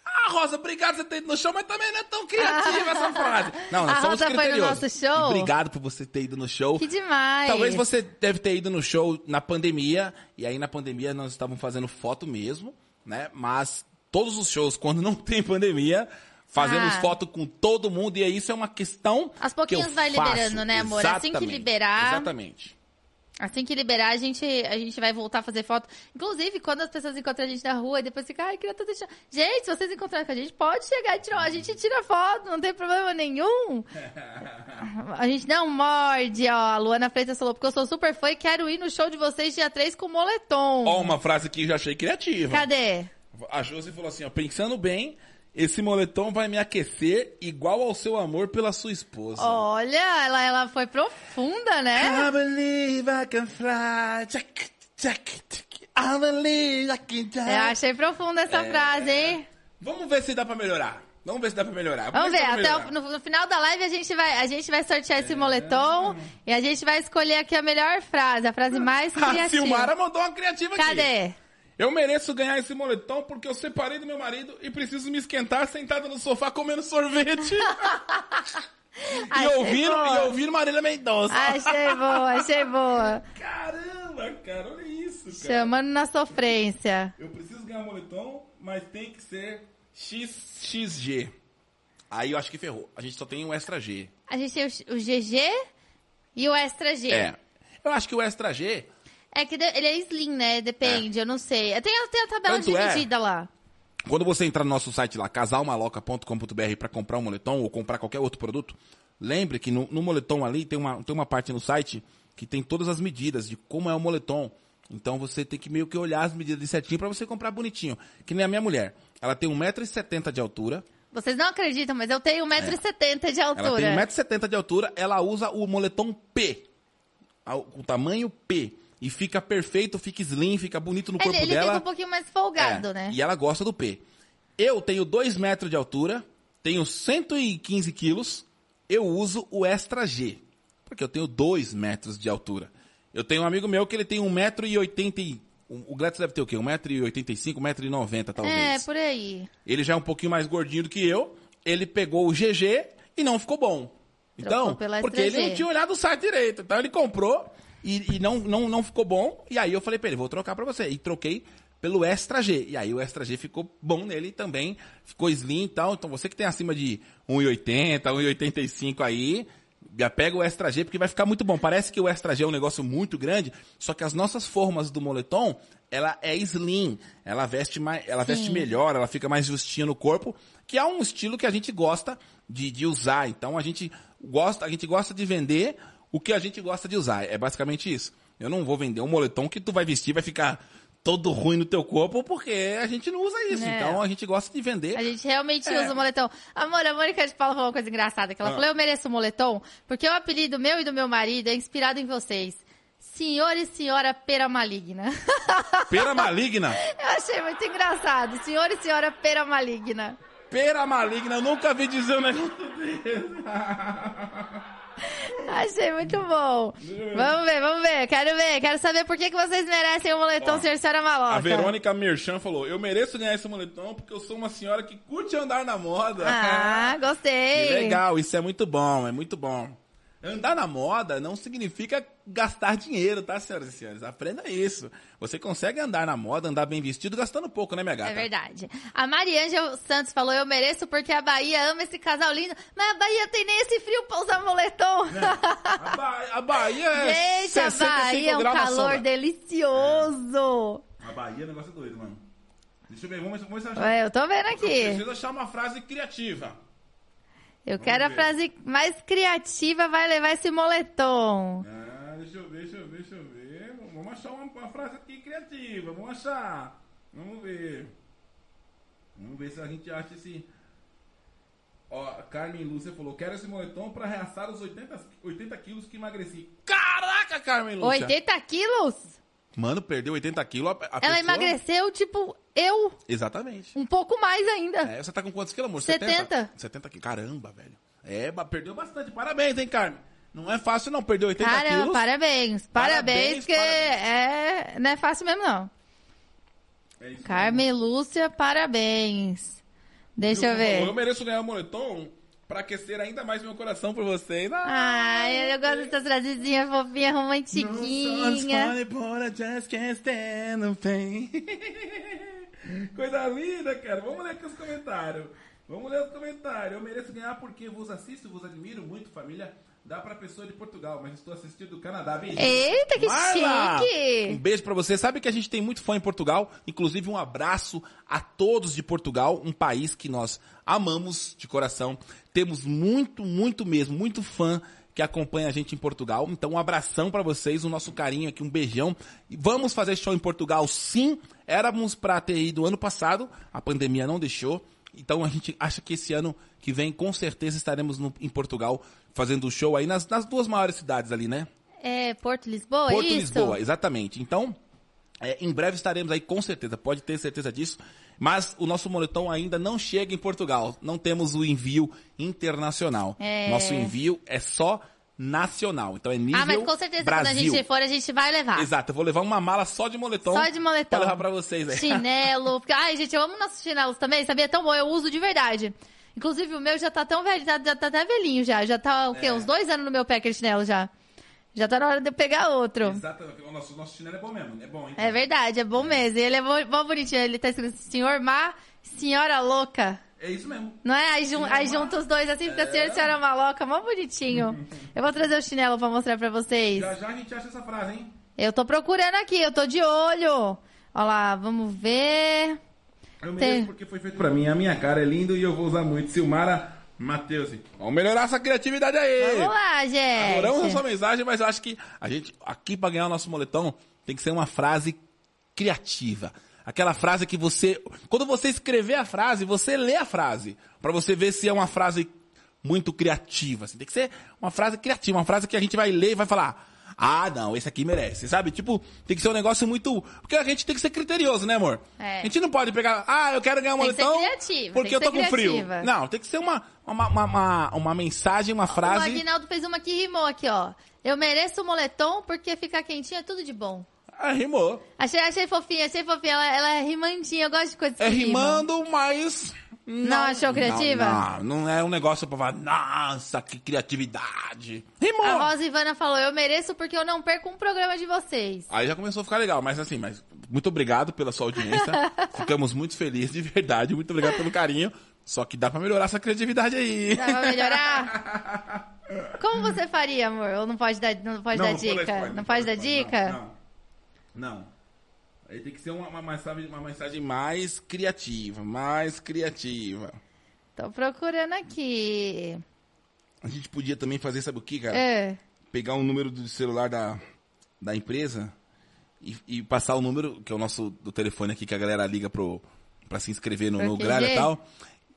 Ah, Rosa, obrigado por você ter ido no show, mas também não é tão criativa essa [LAUGHS] frase. Não, nós A somos Rosa foi no nosso show? Obrigado por você ter ido no show. Que demais. Talvez você deve ter ido no show na pandemia, e aí na pandemia nós estávamos fazendo foto mesmo, né? Mas todos os shows, quando não tem pandemia, fazemos Ah. foto com todo mundo, e isso é uma questão Aos que pouquinhos eu vai faço. liberando, né, amor? Assim que Exatamente, liberar- Exatamente. Assim que liberar, a gente, a gente vai voltar a fazer foto. Inclusive, quando as pessoas encontram a gente na rua e depois ficam, ai, queria tanto tirar. Gente, se vocês encontrarem com a gente, pode chegar e tirar. A gente tira foto, não tem problema nenhum. [LAUGHS] A gente não morde, ó. A Luana Freitas falou, porque eu sou super fã e quero ir no show de vocês dia 3 com moletom. Ó, uma frase que eu já achei criativa. Cadê? A Josi falou assim, ó, pensando bem, esse moletom vai me aquecer igual ao seu amor pela sua esposa. Olha, ela, ela foi profunda, né? I believe I can fly. Jack, jack, jack. I believe I can Eu achei profunda essa É. frase, hein? Vamos ver se dá pra melhorar. Vamos ver se dá pra melhorar. Vamos ver, dá pra até o, no, no final da live a gente vai, a gente vai sortear esse moletom e a gente vai escolher aqui a melhor frase, a frase mais [LAUGHS] A criativa. Silmara mandou uma criativa aqui. Cadê? Eu mereço ganhar esse moletom porque eu separei do meu marido e preciso me esquentar sentada no sofá comendo sorvete [LAUGHS] e ouvindo, e ouvindo Marília Mendonça. Achei boa, achei boa. Caramba, cara, olha isso, cara. Chamando na sofrência. Eu preciso ganhar moletom, mas tem que ser XXG. Aí eu acho que ferrou. A gente só tem o Extra G. A gente tem o, o GG e o Extra G. É. Eu acho que o Extra G, É que ele é slim, né? Depende, eu não sei. Tem, a- tem a tabela Tanto de é. medida lá. quando você entrar no nosso site lá, casalmaloca.com.br para comprar um moletom ou comprar qualquer outro produto, lembre que no, no moletom ali tem uma, tem uma parte no site que tem todas as medidas de como é o moletom. Então você tem que meio que olhar as medidas de certinho para você comprar bonitinho. Que nem a minha mulher. Ela tem 1,70m de altura. Vocês não acreditam, mas eu tenho 1,70m de altura. Ela tem 1,70m de altura, ela usa o moletom P. Com tamanho P. E fica perfeito, fica slim, fica bonito no corpo ele ele dela. fica um pouquinho mais folgado, É, né? E ela gosta do P. Eu tenho 2 metros de altura, tenho 115 quilos, eu uso o Extra G. Porque eu tenho 2 metros de altura. Eu tenho um amigo meu que ele tem 1,80m. O Gladys deve ter o quê? 1,85m, 1,90m talvez. É, por aí. Ele já é um pouquinho mais gordinho do que eu. Ele pegou o GG e não ficou bom. Então, porque ele não tinha olhado o site direito. Então ele comprou e, e não, não, não ficou bom. E aí eu falei pra ele, vou trocar pra você. E troquei pelo Extra G. E aí o Extra G ficou bom nele também. Ficou slim e tal. Então você que tem acima de 1,80, 1,85 aí, já pega o Extra G porque vai ficar muito bom. Parece que o Extra G é um negócio muito grande, só que as nossas formas do moletom, ela é slim. Ela veste mais, ela veste melhor, ela fica mais justinha no corpo, que é um estilo que a gente gosta de, de usar. Então a gente gosta, a gente gosta de vender o que a gente gosta de usar. É basicamente isso. Eu não vou vender um moletom que tu vai vestir vai ficar todo ruim no teu corpo, porque a gente não usa isso. É. Então a gente gosta de vender. A gente realmente É. usa o moletom. Amor, a Mônica de Paula falou uma coisa engraçada, que ela Ah. falou, eu mereço o moletom, porque o apelido meu e do meu marido é inspirado em vocês. Senhor e senhora pera maligna. [LAUGHS] Pera maligna. Eu achei muito engraçado. Senhor e senhora pera maligna. Pera maligna, eu nunca vi dizer um negócio desse. [LAUGHS] [LAUGHS] Achei muito bom. Vamos ver, vamos ver. Quero ver. Quero saber por que, que vocês merecem o moletom Ó, Senhor senhora maloca. A Verônica Merchan falou: Eu mereço ganhar esse moletom porque eu sou uma senhora que curte andar na moda. Ah, [LAUGHS] gostei. Que legal, isso é muito bom, é muito bom. Andar na moda não significa gastar dinheiro, tá, senhoras e senhores? Aprenda isso. Você consegue andar na moda, andar bem vestido, gastando pouco, né, minha gata? É verdade. A Mariângela Santos falou: Eu mereço porque a Bahia ama esse casal lindo, mas a Bahia tem nem esse frio pra usar moletom. A, Ba- a Bahia é [LAUGHS] Gente, a 65 Bahia é um calor delicioso. A Bahia é um negócio doido, mano. Deixa eu ver, vamos, vamos achar. Ué, eu tô vendo Eu aqui. preciso achar uma frase criativa. Eu quero a ver. frase mais criativa, vai levar esse moletom. Ah, deixa eu ver, deixa eu ver, deixa eu ver. Vamos achar uma, uma frase aqui criativa. Vamos achar. Vamos ver. Vamos ver se a gente acha esse. Ó, a Carmen Lúcia falou: Quero esse moletom pra reaçar os 80, 80 quilos que emagreci. Caraca, Carmen Lúcia! 80 quilos? Mano, perdeu 80 quilos. A, a Ela pessoa- emagreceu, tipo, eu, Exatamente. um pouco mais ainda. É, você tá com quantos quilos, amor? 70. 70 quilos. Caramba, velho. É, perdeu bastante. Parabéns, hein, Carmen? Não é fácil, não. Perdeu 80 Caramba, quilos. parabéns. Parabéns, Parabéns, porque é, não é fácil mesmo, não. É isso Carmen Lúcia, parabéns. Deixa eu ver. Eu mereço ganhar um moletom pra aquecer ainda mais meu coração por vocês. Ah, Ai, eu gosto dessas frasezinhas fofinhas, romantiquinhas. but I just can't stand the pain. [LAUGHS] Coisa linda, cara. Vamos ler aqui os comentários. Vamos ler os comentários. Eu mereço ganhar porque vos assisto, vos admiro muito, família. Dá pra pessoa de Portugal, mas estou assistindo do Canadá. Beijo. Eita, que Marla! chique! Um beijo pra você. Sabe que a gente tem muito fã em Portugal. Inclusive, um abraço a todos de Portugal, um país que nós amamos de coração. Temos muito, muito mesmo, muito fã que acompanha a gente em Portugal. Então, um abração pra vocês, o nosso carinho aqui, um beijão. E vamos fazer show em Portugal, sim. Éramos pra ter ido ano passado, a pandemia não deixou. Então, a gente acha que esse ano que vem, com certeza, estaremos no- em Portugal fazendo show aí nas, nas duas maiores cidades ali, né? É Porto Lisboa, Porto isso? Lisboa, exatamente. Então, é, em breve estaremos aí com certeza, pode ter certeza disso. Mas o nosso moletom ainda não chega em Portugal. Não temos o envio internacional. É. Nosso envio é só nacional. Então é nível Ah, mas com certeza Brasil. quando a gente for, a gente vai levar. Exato, eu vou levar uma mala só de moletom. Só de moletom. Pra levar pra vocês aí. Chinelo. Porque, ai, gente, eu amo nossos chinelos também, sabia? É tão bom, eu uso de verdade. Inclusive, o meu já tá tão velho, já, já tá até velhinho já. Já tá, o quê? É. Uns dois anos no meu pé aquele chinelo já. Já tá na hora de eu pegar outro. Exatamente. O nosso, nosso chinelo é bom mesmo. É bom, hein? É verdade, é bom mesmo. E ele é bom, bom bonitinho. Ele tá escrito Senhor Má, Senhora Louca. É isso mesmo. Não é? Aí, jun, aí junta os dois assim, fica Senhor e Senhora Maloca. Mó bonitinho. [LAUGHS] Eu vou trazer o chinelo pra mostrar pra vocês. Já já a gente acha essa frase, hein? Eu tô procurando aqui, eu tô de olho. Ó lá, vamos ver. Eu Tem. mereço porque foi feito pra mim. A minha cara é lindo e eu vou usar muito. Silmara Matheus. Vamos melhorar essa criatividade aí. Vamos lá, gente. Adoramos a sua mensagem, mas eu acho que a gente, aqui pra ganhar o nosso moletom, tem que ser uma frase criativa. Aquela frase que você. Quando você escrever a frase, você lê a frase. Pra você ver se é uma frase muito criativa. assim. Tem que ser uma frase criativa, uma frase que a gente vai ler e vai falar. Ah, não, esse aqui merece, sabe? Tipo, tem que ser um negócio muito. Porque a gente tem que ser criterioso, né, amor? É. A gente não pode pegar, ah, eu quero ganhar um Tem que ser moletom criativo, porque eu tô com frio. Não, tem que ser uma, uma, uma, uma, uma mensagem, uma O frase. Aguinaldo fez uma que rimou aqui, ó. Eu mereço o moletom porque ficar quentinho é tudo de bom. Ah, rimou. Achei, achei fofinha, achei fofinha. Ela, ela é rimandinha, eu gosto de coisas É que rimam. rimando, mas. Não, achou criativa? Não, não, não é um negócio pra falar, nossa, que criatividade. Rimou. A Rosa Ivana falou, eu mereço porque eu não perco um programa de vocês. Aí já começou a ficar legal, mas assim, mas muito obrigado pela sua audiência. [LAUGHS] Ficamos muito felizes, de verdade. Muito obrigado pelo carinho. Só que dá pra melhorar essa criatividade aí. Dá pra melhorar? [LAUGHS] Como você faria, amor? Ou não pode dar, não pode dar vou dica? spoiler, não pode dar dica? Não. Não. Aí tem que ser uma, uma, mensagem, uma mensagem mais criativa, mais criativa. Tô procurando aqui. A gente podia também fazer, sabe o que, cara? É. Pegar um número do celular da, da empresa e, e passar o número, que é o nosso do telefone aqui, que a galera liga pro, pra se inscrever no, no? Gralha e tal.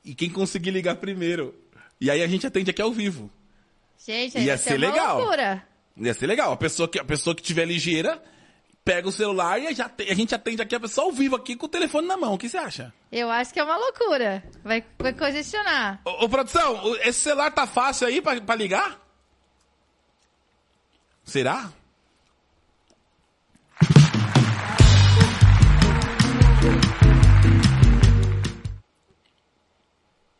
E quem conseguir ligar primeiro. E aí a gente atende aqui ao vivo. Gente, Ia ia ser uma legal. loucura. Ia ser legal. A pessoa que, a pessoa que tiver ligeira, pega o celular e já te- a gente atende aqui a pessoa ao vivo aqui com o telefone na mão. O que você acha? Eu acho que é uma loucura. Vai, vai congestionar. Ô, ô, produção, o- esse celular tá fácil aí pra, pra ligar? Será?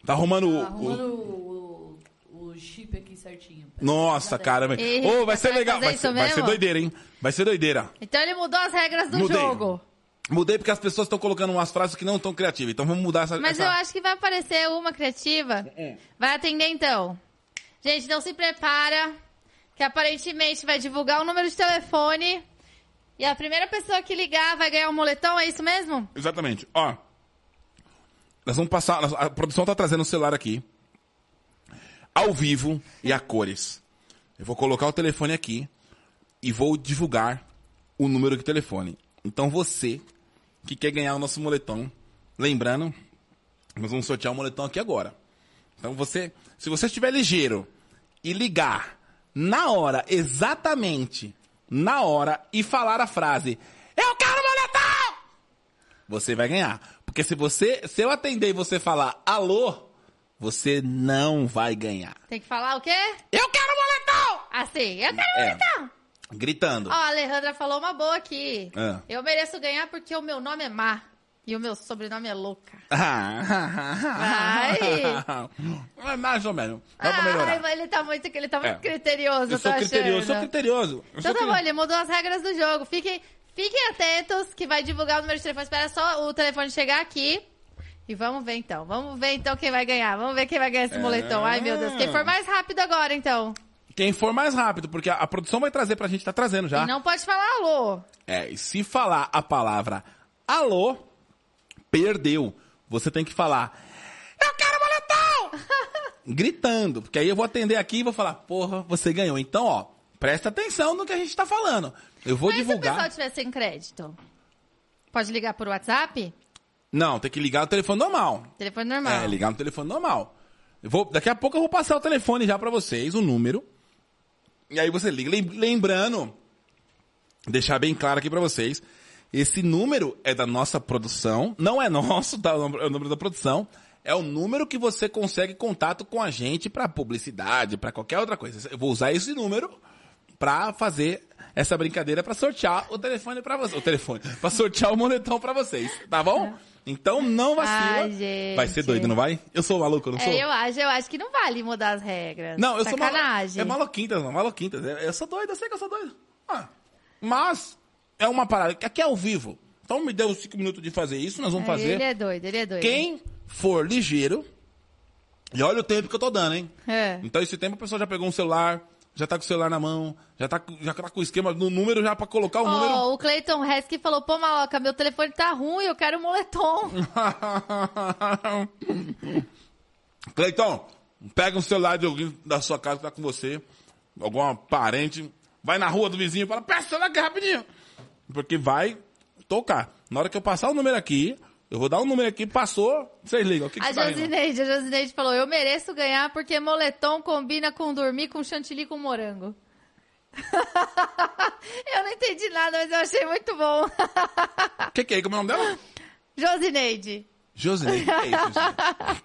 Tá arrumando o- o, Arrumando o, o, o chip aqui certinho. Nossa, cara. velho. Eita, Ô, vai ser legal. Vai ser, vai ser doideira, hein? Vai ser doideira. Então ele mudou as regras do Mudei. jogo. Mudei porque as pessoas estão colocando umas frases que não estão criativas. Então vamos mudar essa. Mas essa... eu acho que vai aparecer uma criativa. Vai atender então. Gente, não se prepara. Que aparentemente vai divulgar o número de telefone. E a primeira pessoa que ligar vai ganhar um moletom, é isso mesmo? Exatamente. Ó. Nós vamos passar. A produção tá trazendo o celular aqui. Ao vivo e a cores. Eu vou colocar o telefone aqui e vou divulgar o número de telefone. Então você que quer ganhar o nosso moletom, lembrando, nós vamos sortear o moletom aqui agora. Então você, se você estiver ligeiro e ligar na hora, exatamente na hora e falar a frase: "Eu quero moletom!" você vai ganhar. Porque se você, se eu atender e você falar alô, você não vai ganhar. Tem que falar o quê? Eu quero moletom! Assim, eu quero É. moletom. Gritando. Ó, a Alejandra falou uma boa aqui. Ah. Eu mereço ganhar porque o meu nome é Má. E o meu sobrenome é Louca. [LAUGHS] É mais ou menos. Dá pra melhorar. Ai, ele tá muito, ele tá muito É. criterioso, Eu sou tô criterioso, eu achando. sou criterioso. Eu Então sou tá bom, ele mudou as regras do jogo. Fiquem, fiquem atentos que vai divulgar o número de telefone. Espera só o telefone chegar aqui. E vamos ver então. Vamos ver então quem vai ganhar. Vamos ver quem vai ganhar esse É. moletom. Ai, meu Deus. Quem for mais rápido agora, então. Quem for mais rápido, porque a, a produção vai trazer pra gente, tá trazendo já. E não pode falar alô. É, e se falar a palavra alô, perdeu. Você tem que falar, eu quero moletom! [LAUGHS] Gritando, porque aí eu vou atender aqui e vou falar, porra, você ganhou. Então, ó, presta atenção no que a gente tá falando. Eu vou Mas se o divulgar. pessoal tiver sem crédito? Pode ligar por WhatsApp? Não, tem que ligar o telefone normal. Telefone normal. É, ligar no telefone normal. Eu vou, daqui a pouco eu vou passar o telefone já pra vocês, o número. E aí você liga. Lem- Lembrando, deixar bem claro aqui pra vocês, esse número é da nossa produção, não é nosso, tá? É o número da produção. É o número que você consegue contato com a gente pra publicidade, pra qualquer outra coisa. Eu vou usar esse número pra fazer essa brincadeira pra sortear o telefone pra vocês. O telefone, pra sortear o moletom pra vocês, tá bom? Então não vacila. Ai. Vai ser doido, não vai? Eu sou maluco, não sou? É, eu acho, eu acho que não vale mudar as regras. Não, eu sou maluco. Sacanagem. É maloquintas, não, maloquintas. Eu, sou doido, eu sei que eu sou doido. Ah, mas é uma parada que aqui é ao vivo. Então me deu cinco minutos de fazer isso, nós vamos É, fazer. Ele é doido, ele é doido. Quem for ligeiro, e olha o tempo que eu tô dando, hein? É. Então esse tempo a pessoa já pegou um celular, já tá com o celular na mão, já tá, com- já tá com o esquema no número já pra colocar o Ó, número. o Cleiton Hesky falou, pô, Maloca, meu telefone tá ruim, eu quero um moletom. [LAUGHS] Cleiton, pega um celular de alguém da sua casa que tá com você, alguma parente, vai na rua do vizinho e fala, peça o celular aqui rapidinho. Porque vai tocar. Na hora que eu passar o número aqui, eu vou dar um número aqui, passou, vocês ligam. O que, que A você tá? Josineide, a Josineide falou, eu mereço ganhar porque moletom combina com dormir com chantilly com morango. [LAUGHS] eu não entendi nada, mas eu achei muito bom. O que, que é? Como é o nome dela? Josineide. Josineide. O que é isso, Josineide?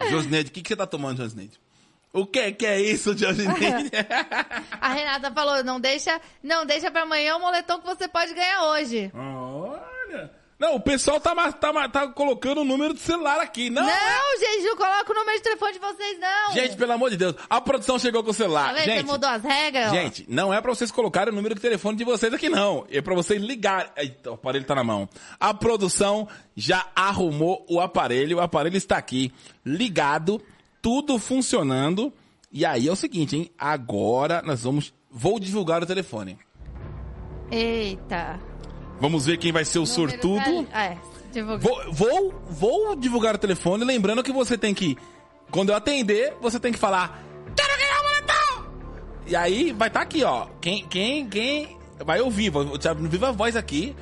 [LAUGHS] Josineide, o que, que você tá tomando, Josineide? O que, que é isso, Josineide? [LAUGHS] A Renata falou, não deixa, não deixa pra amanhã o moletom que você pode ganhar hoje. Olha. Não, o pessoal tá, tá, tá colocando o número do celular aqui. Não, Não, gente, não coloca o número de telefone de vocês, não. Gente, pelo amor de Deus, a produção chegou com o Tá celular. Você gente, mudou as regras? gente, não é pra vocês colocarem o número de telefone de vocês aqui, não. É pra vocês ligar. Eita, o aparelho tá na mão. A produção já arrumou o aparelho. O aparelho está aqui, ligado, tudo funcionando. E aí é o seguinte, hein? Agora nós vamos. Vou divulgar o telefone. Eita. Vamos ver quem vai ser o sortudo. Número da- É, divulga. Vou, vou, vou divulgar o telefone, lembrando que você tem que, quando eu atender, você tem que falar, quero ganhar o moletom! E aí vai estar aqui, ó. Quem, quem, quem vai ouvir, vou te abrir viva voz aqui.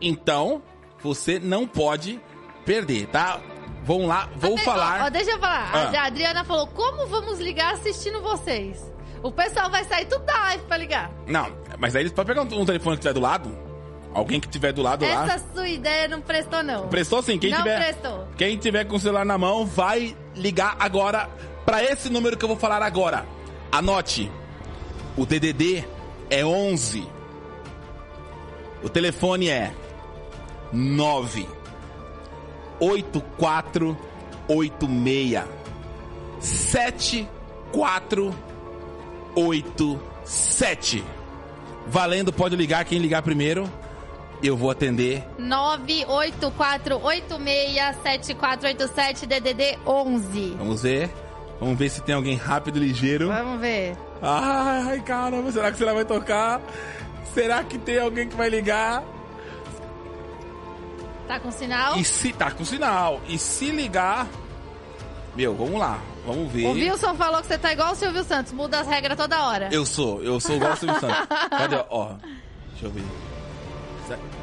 Então, você não pode perder, tá? Vamos lá, vou Ó, falar. ó, deixa eu falar. Ah. A Adriana falou, como vamos ligar assistindo vocês? O pessoal vai sair tudo da live pra ligar. Não, mas aí eles podem pegar um, um telefone que tiver do lado. Alguém que tiver do lado lá. Essa sua ideia não prestou, não. Prestou sim, quem Não tiver. prestou. Quem tiver com o celular na mão vai ligar agora pra esse número que eu vou falar agora. Anote. O DDD é 11. O telefone é 9 8486 7487. Valendo, pode ligar quem ligar primeiro. Eu vou atender 984867487 DDD 11. Vamos ver. Vamos ver se tem alguém rápido e ligeiro. Vamos ver. Ai, caramba, será que será vai tocar? Será que tem alguém que vai ligar? Tá com sinal? E se tá com sinal. E se ligar, meu, vamos lá. Vamos ver. O Wilson falou que você tá igual o Silvio Santos, muda as regras toda hora. Eu sou, eu sou igual o Silvio Santos. [LAUGHS] Cadê? Ó, deixa eu ver.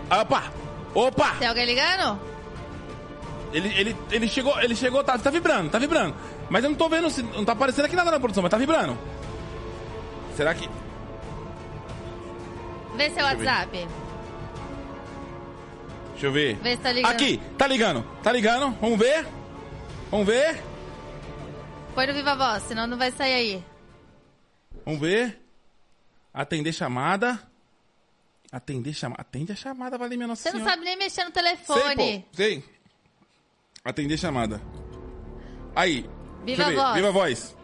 Opa! Opa! Tem alguém ligando? Ele, ele, ele chegou, ele chegou, tá, tá vibrando, tá vibrando. Mas eu não tô vendo, não tá aparecendo aqui nada na produção, mas tá vibrando. Será que. Vê seu ver. WhatsApp. Deixa eu ver. Vê se tá ligando. Aqui, tá ligando, tá ligando. Vamos ver. Vamos ver. Põe no Viva Voz, senão não vai sair aí. Vamos ver. Atender chamada. Atender chamada. Atende a chamada, vale minha nossa Você não senhora. sabe nem mexer no Sei, telefone. pô. Sei. Atender chamada. Aí. Viva ver. voz. Viva voz.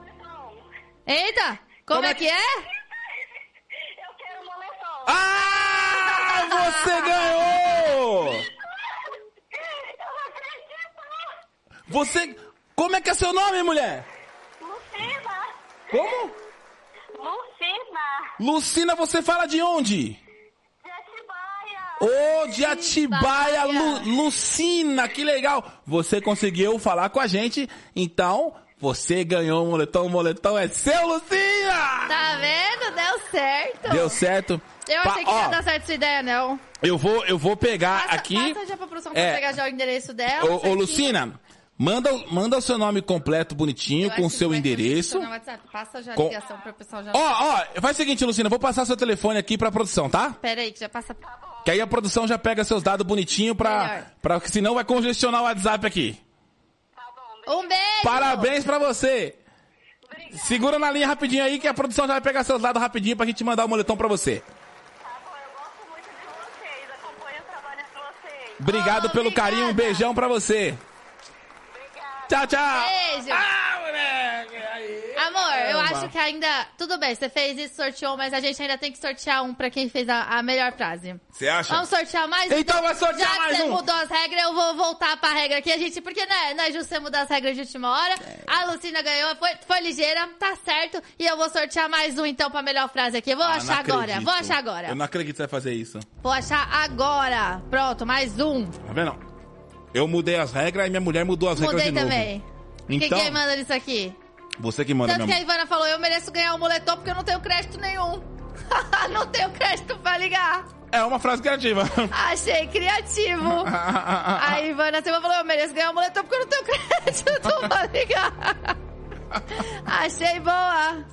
Eita! Como, Como é é que é? Eu quero moletom. Ah! Você ganhou! Eu não acredito. Você. Como é que é seu nome, mulher? Lucina. Como? Lucina. Lucina, você fala de onde? Ô, de Atibaia, Lu- Lucina, que legal. Você conseguiu falar com a gente, então você ganhou um moletom, o moletom é seu, Lucina! Tá vendo? Deu certo. Deu certo. Eu achei que ó, ia dar certo essa ideia, não. Eu vou, eu vou pegar Passa, aqui. passa já pra produção É. pra pegar já o endereço dela. Ô, ô. Lucina, manda, manda o seu nome completo, bonitinho, Eu com o seu endereço. Passa já a Com- ligação pro pessoal já. Ó, ó, faz o seguinte, Lucina, eu vou passar seu telefone aqui pra produção, tá? Pera aí, que já passa. Que aí a produção já pega seus dados bonitinho pra, pra. que Senão vai congestionar o WhatsApp aqui. Tá bom. Um beijo! Parabéns pra você! Segura na linha rapidinho aí que a produção já vai pegar seus dados rapidinho pra gente mandar o moletom pra você. Tá bom, eu gosto muito de vocês. Acompanho o trabalho de vocês. Obrigado Oh, pelo carinho, um obrigada. beijão pra você. Obrigada. Tchau, tchau! Beijo. Ah, Amor, eu acho que ainda. Tudo bem, você fez isso, sorteou, mas a gente ainda tem que sortear um pra quem fez a, a melhor frase. Você acha? Vamos sortear mais um? Então vai sortear Já mais que você um. mudou as regras, eu vou voltar pra regra aqui. A gente, porque né, não é justo você mudar as regras de última hora. A Lucina ganhou, foi, foi ligeira, tá certo. E eu vou sortear mais um então pra melhor frase aqui. Eu vou Ah, achar agora, acredito. vou achar agora. Eu não acredito que você vai fazer isso. Vou achar agora. Pronto, mais um. Tá vendo? Eu mudei as regras e minha mulher mudou as regras Mudei de novo. também. Quem Então, quem manda nisso aqui? Você que manda, Tanto que a Ivana falou, eu mereço ganhar um moletom porque eu não tenho crédito nenhum. [LAUGHS] não tenho crédito pra ligar. É uma frase criativa. [LAUGHS] Achei criativo. [LAUGHS] A Ivana Silva falou, eu mereço ganhar um moletom porque eu não tenho crédito pra ligar. Achei boa.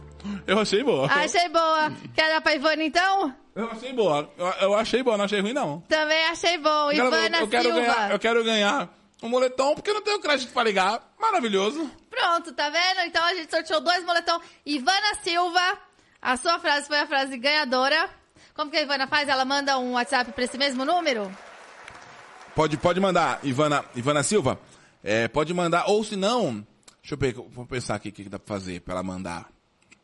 Eu achei boa. Achei boa. Quer dar pra Ivana então? Eu achei boa. Eu, eu achei boa, não achei ruim, não. Também achei bom. Eu quero- Ivana eu quero Silva. ganhar, eu quero ganhar um moletom porque eu não tenho crédito pra ligar. Maravilhoso. Pronto, tá vendo? Então a gente sorteou dois moletom. Ivana Silva, a sua frase foi a frase ganhadora. Como que a Ivana faz? Ela manda um WhatsApp pra esse mesmo número? Pode, pode mandar, Ivana, Ivana Silva. É, pode mandar, ou se não, deixa eu ver, vou pensar aqui o que que dá pra fazer pra ela mandar.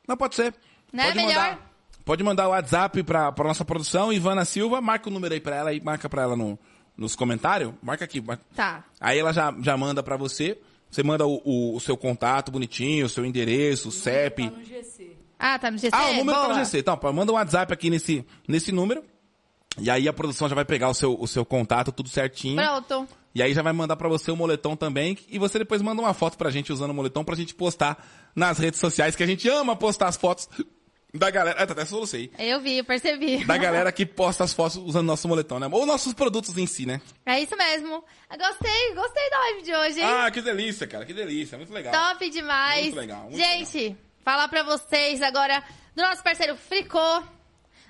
Não, pode ser. Né, pode melhor? mandar. Pode mandar o WhatsApp pra, pra nossa produção, Ivana Silva, marca o número aí pra ela e marca pra ela no, nos comentários. Marca aqui. marca- Tá. Aí ela já, já manda pra você. Você manda o, o- o seu contato bonitinho, o seu endereço, o CEP. Tá no GC. Ah, tá no GC? Ah, o número Boa. tá no GC. Então, manda um WhatsApp aqui nesse, nesse número. E aí a produção já vai pegar o seu, o seu contato, tudo certinho. Pronto. E aí já vai mandar pra você o moletom também. E você depois manda uma foto pra gente usando o moletom pra gente postar nas redes sociais, que a gente ama postar as fotos da galera. Ah, tá até solucei. Eu vi, eu percebi. Da galera que posta as fotos usando nosso moletom, né? Ou nossos produtos em si, né? É isso mesmo. Gostei, gostei da live de hoje, hein? Ah, que delícia, cara. Que delícia. Muito legal. Top demais. Muito legal, muito Gente, falar pra vocês agora do nosso parceiro Fricô.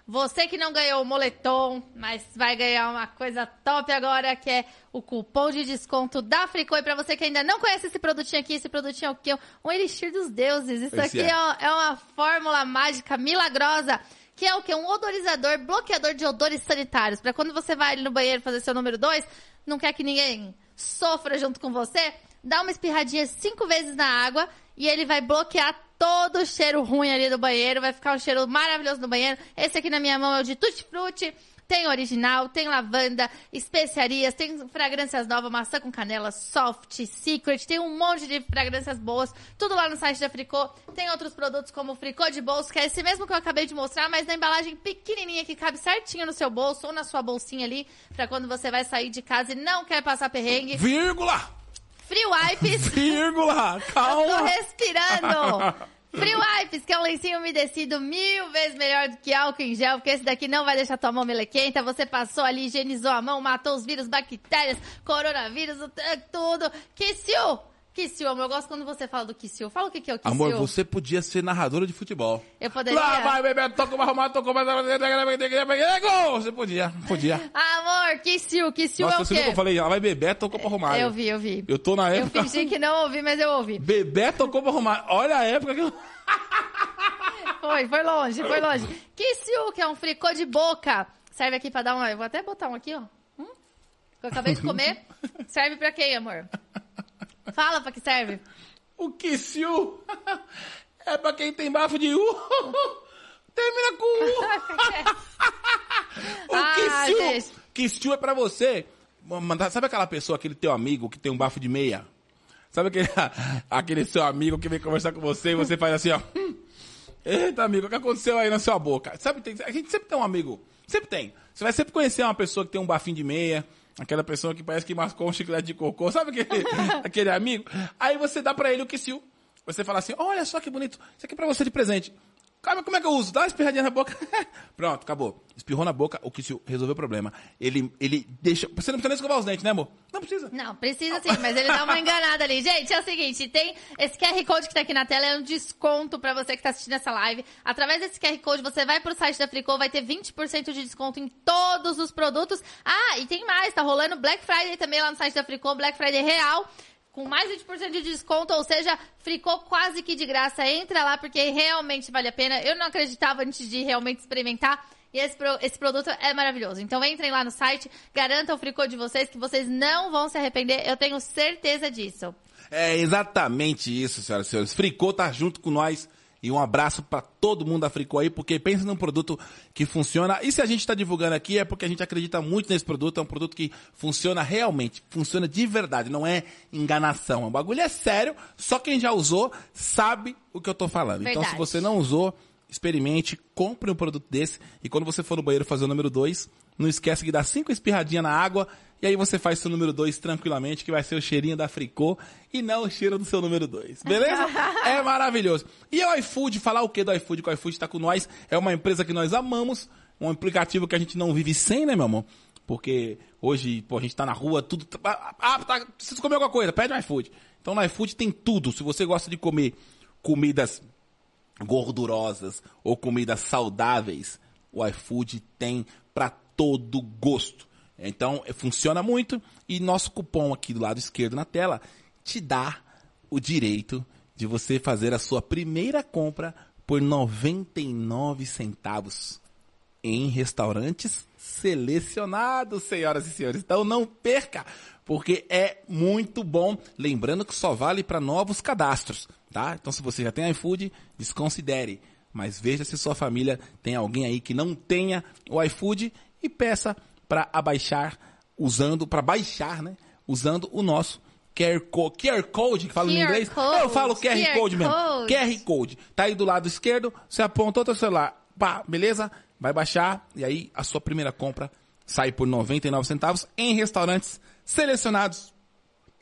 Você que não ganhou o moletom, mas vai ganhar uma coisa top agora, que é o cupom de desconto da Fricô. E pra você que ainda não conhece esse produtinho aqui, esse produtinho é o quê? Um elixir dos deuses. Isso Esse aqui é. é. é uma fórmula mágica milagrosa. Que é o quê? Um odorizador, bloqueador de odores sanitários. Pra quando você vai ali no banheiro fazer seu número 2, não quer que ninguém sofra junto com você, dá uma espirradinha cinco vezes na água e ele vai bloquear todo o cheiro ruim ali do banheiro, vai ficar um cheiro maravilhoso no banheiro. Esse aqui na minha mão é o de Tutti Frutti. Tem original, tem lavanda, especiarias, tem fragrâncias novas, maçã com canela, soft, secret, tem um monte de fragrâncias boas, tudo lá no site da Fricô. Tem outros produtos como o Fricô de bolso, que é esse mesmo que eu acabei de mostrar, mas na embalagem pequenininha que cabe certinho no seu bolso ou na sua bolsinha ali, pra quando você vai sair de casa e não quer passar perrengue. Vírgula! Free Wipes. [LAUGHS] Vírgula! Eu tô Calma! respirando. [LAUGHS] Free Wipes, que é um lencinho umedecido mil vezes melhor do que álcool em gel, porque esse daqui não vai deixar tua mão melequenta. Você passou ali, higienizou a mão, matou os vírus, bactérias, coronavírus, o- tudo. Kissiu! Kissiu, amor. Eu gosto quando você fala do Kissiu. Fala o que, que é o Kissiu. Amor, você podia ser narradora de futebol. Eu poderia? Lá vai, bebê, tocou pra arrumar, tocou pra... Gol! Você podia, podia. Amor, Kissiu. Kissiu Nossa, é o você viu quê? que eu falei? Ela vai beber, tocou pra arrumar. Eu vi, eu vi. Eu tô na Eu época... fingi que não ouvi, mas eu ouvi. Bebê tocou pra arrumar. Olha a época que eu... Foi, foi longe, foi longe. Kissiu, que é um fricô de boca. Serve aqui pra dar uma... Eu vou até botar um aqui, ó. Hum? Eu acabei de comer. [LAUGHS] Serve pra quem, amor? Fala pra que serve. O Kissiu é pra quem tem bafo de U. Termina com U. [LAUGHS] O Ah, Kissiu. Kissiu é pra você. Sabe aquela pessoa, aquele teu amigo que tem um bafo de meia? Sabe aquele, [LAUGHS] aquele seu amigo que vem conversar com você e você faz assim, ó. "Hum, Eita, amigo, o que aconteceu aí na sua boca? Sabe, tem- a gente sempre tem um amigo. Sempre tem. Você vai sempre conhecer uma pessoa que tem um bafinho de meia. Aquela pessoa que parece que mascou um chiclete de cocô. Sabe aquele, [LAUGHS] aquele amigo? Aí você dá pra ele o Kissiu. Você fala assim, olha só que bonito. Isso aqui é pra você de presente. Calma, como é que eu uso? Dá uma espirradinha na boca. [LAUGHS] Pronto, acabou. Espirrou na boca, o Kissiu resolveu o problema. Ele, ele deixa... Você não precisa nem escovar os dentes, né, amor? Não precisa. Não, precisa sim, mas ele dá uma enganada ali. Gente, é o seguinte, tem esse QR Code que tá aqui na tela, é um desconto pra você que tá assistindo essa live. Através desse QR Code, você vai pro site da Fricô, vai ter 20% de desconto em todos os produtos. Ah, e tem mais, tá rolando Black Friday também lá no site da Fricô, Black Friday real. Com mais 20% de desconto, ou seja, Fricô quase que de graça. Entra lá porque realmente vale a pena. Eu não acreditava antes de realmente experimentar. E esse, pro- esse produto é maravilhoso. Então entrem lá no site, garantam o fricô de vocês, que vocês não vão se arrepender. Eu tenho certeza disso. É exatamente isso, senhoras e senhores. Fricô tá junto com nós. E um abraço pra todo mundo da Fricô aí, porque pensa num produto que funciona. E se a gente tá divulgando aqui é porque a gente acredita muito nesse produto. É um produto que funciona realmente, funciona de verdade, não é enganação. O bagulho é sério, só quem já usou sabe o que eu tô falando. Então se Verdade. você não usou, experimente, compre um produto desse. E quando você for no banheiro fazer o número 2, não esquece de dar cinco espirradinhas na água. E aí você faz seu número 2 tranquilamente, que vai ser o cheirinho da Fricô e não o cheiro do seu número 2. Beleza? [LAUGHS] é maravilhoso. E o iFood, falar o que do iFood? Que o iFood tá com nós. É uma empresa que nós amamos. Um aplicativo que a gente não vive sem, né, meu amor? Porque hoje, pô, a gente tá na rua, tudo. Ah, ah, tá, preciso comer alguma coisa, pede um iFood. Então no iFood tem tudo. Se você gosta de comer comidas gordurosas ou comidas saudáveis, o iFood tem para todo gosto. Então, eh, funciona muito e nosso cupom aqui do lado esquerdo na tela te dá o direito de você fazer a sua primeira compra por 99 centavos em restaurantes selecionados, senhoras e senhores. Então não perca, porque é muito bom. Lembrando que só vale para novos cadastros, tá? Então se você já tem iFood, desconsidere. Mas veja se sua família tem alguém aí que não tenha o iFood e peça para abaixar usando, para baixar, né? Usando o nosso QR Code, QR Code que fala em QR inglês. Code, Eu falo QR, QR Code mesmo. Code. QR Code. Tá aí do lado esquerdo, você apontou teu celular, pá, beleza? Vai baixar e aí a sua primeira compra sai por 99 centavos em restaurantes selecionados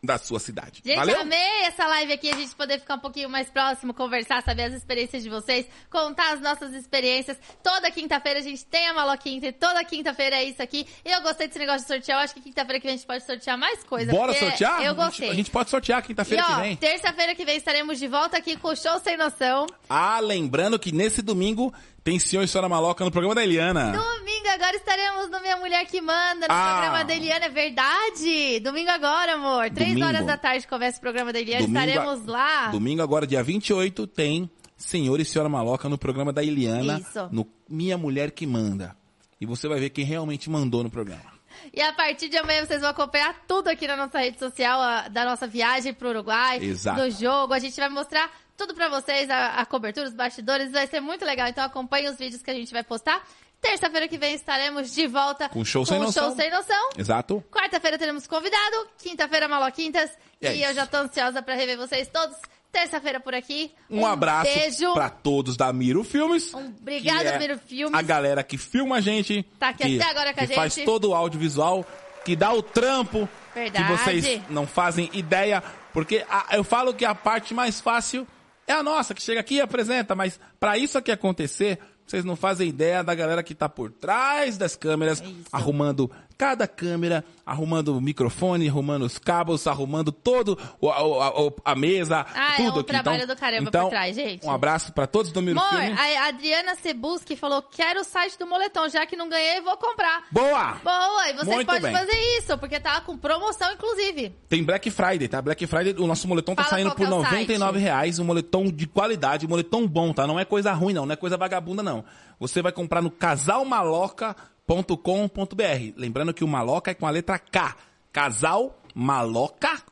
da sua cidade. Gente, Valeu? amei essa live aqui, a gente poder ficar um pouquinho mais próximo, conversar, saber as experiências de vocês, contar as nossas experiências. Toda quinta-feira a gente tem a Maloquinta e toda quinta-feira é isso aqui. Eu gostei desse negócio de sortear, eu acho que quinta-feira que vem a gente pode sortear mais coisas. Bora sortear? Eu A gente- gostei. A gente pode sortear quinta-feira que vem. terça-feira que vem estaremos de volta aqui com o Show Sem Noção. Ah, lembrando que nesse domingo tem Senhor e Senhora Maloca no programa da Eliana. Domingo agora estaremos no Minha Mulher que Manda, no Ah. programa da Eliana, é verdade. Domingo agora, amor. Três Domingo. horas da tarde começa o programa da Eliana, Domingo a- estaremos lá. Domingo agora, dia 28, tem Senhor e Senhora Maloca no programa da Eliana. Isso. No Minha Mulher que Manda. E você vai ver quem realmente mandou no programa. E a partir de amanhã vocês vão acompanhar tudo aqui na nossa rede social, a- da nossa viagem pro Uruguai, Exato. do jogo. A gente vai mostrar tudo pra vocês, a, a cobertura, os bastidores, vai ser muito legal. Então acompanhe os vídeos que a gente vai postar. Terça-feira que vem estaremos de volta Com Show com Sem o Noção. Show Sem Noção. Exato? Quarta-feira teremos convidado, quinta-feira Maloquintas. É e eu isso. já tô ansiosa pra rever vocês todos. Terça-feira por aqui. Um, abraço Beijo. pra todos da Miro Filmes. Um obrigado, que é Miro Filmes. A galera que filma a gente. Tá aqui que, até agora com a que faz gente. todo o audiovisual, que dá o trampo. Verdade. Que vocês não fazem ideia. Porque a- eu falo que a parte mais fácil é a nossa, que chega aqui e apresenta. Mas pra isso aqui acontecer, vocês não fazem ideia da galera que tá por trás das câmeras, É arrumando cada câmera, arrumando o microfone, arrumando os cabos, arrumando todo o- a, mesa, Ah, é tudo um aqui. trabalho então, do caramba então, por trás, gente. Um abraço pra todos do Miro Amor, Filme. a Adriana Cebuski falou: quero o site do moletom, já que não ganhei, vou comprar. Boa! Boa, e você Muito pode bem. fazer isso, porque tá com promoção, inclusive. Tem Black Friday, tá? Black Friday, o nosso moletom tá Fala saindo qual por que é o 99 reais, um moletom de qualidade, um moletom bom, tá? Não é coisa ruim, não, não é coisa vagabunda, não. Você vai comprar no casalmaloca.com.br. Lembrando que o maloca é com a letra K. casalmaloca.com.br.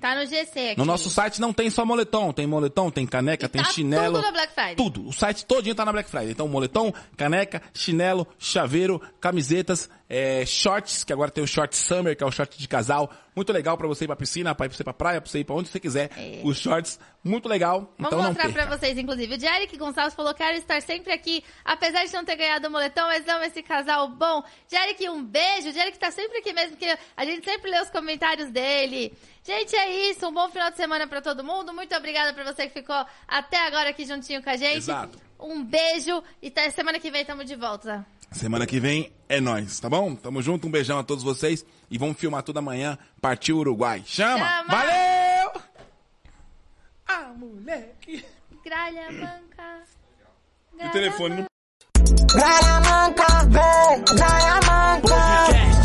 Tá no GC aqui. No nosso site não tem só moletom, tem moletom, tem caneca, E tem tá chinelo. tudo na Black Friday. Tudo. O site todinho tá na Black Friday. Então, moletom, caneca, chinelo, chaveiro, camisetas, é, shorts, que agora tem o short summer, que é o short de casal. Muito legal pra você ir pra piscina, pra você ir pra praia, pra você ir pra onde você quiser. Os shorts, muito legal. Vamos então não mostrar perca. pra vocês, inclusive. O Jerick Gonçalves falou: quero estar sempre aqui, apesar de não ter ganhado o moletom, mas amo esse casal bom. Jerick, um beijo. Jerick tá sempre aqui mesmo, porque a gente sempre lê os comentários dele. Gente, é isso. Um bom final de semana pra todo mundo. Muito obrigada pra você que ficou até agora aqui juntinho com a gente. Exato. Um beijo e até semana que vem tamo de volta. Semana que vem é nós, tá bom? Tamo junto, um beijão a todos vocês e vamos filmar toda manhã. Partiu Uruguai. Chama! Chama! Valeu! Ah, moleque! Gralha manca. E o telefone não. Gralha manca, vem! Gralha manca!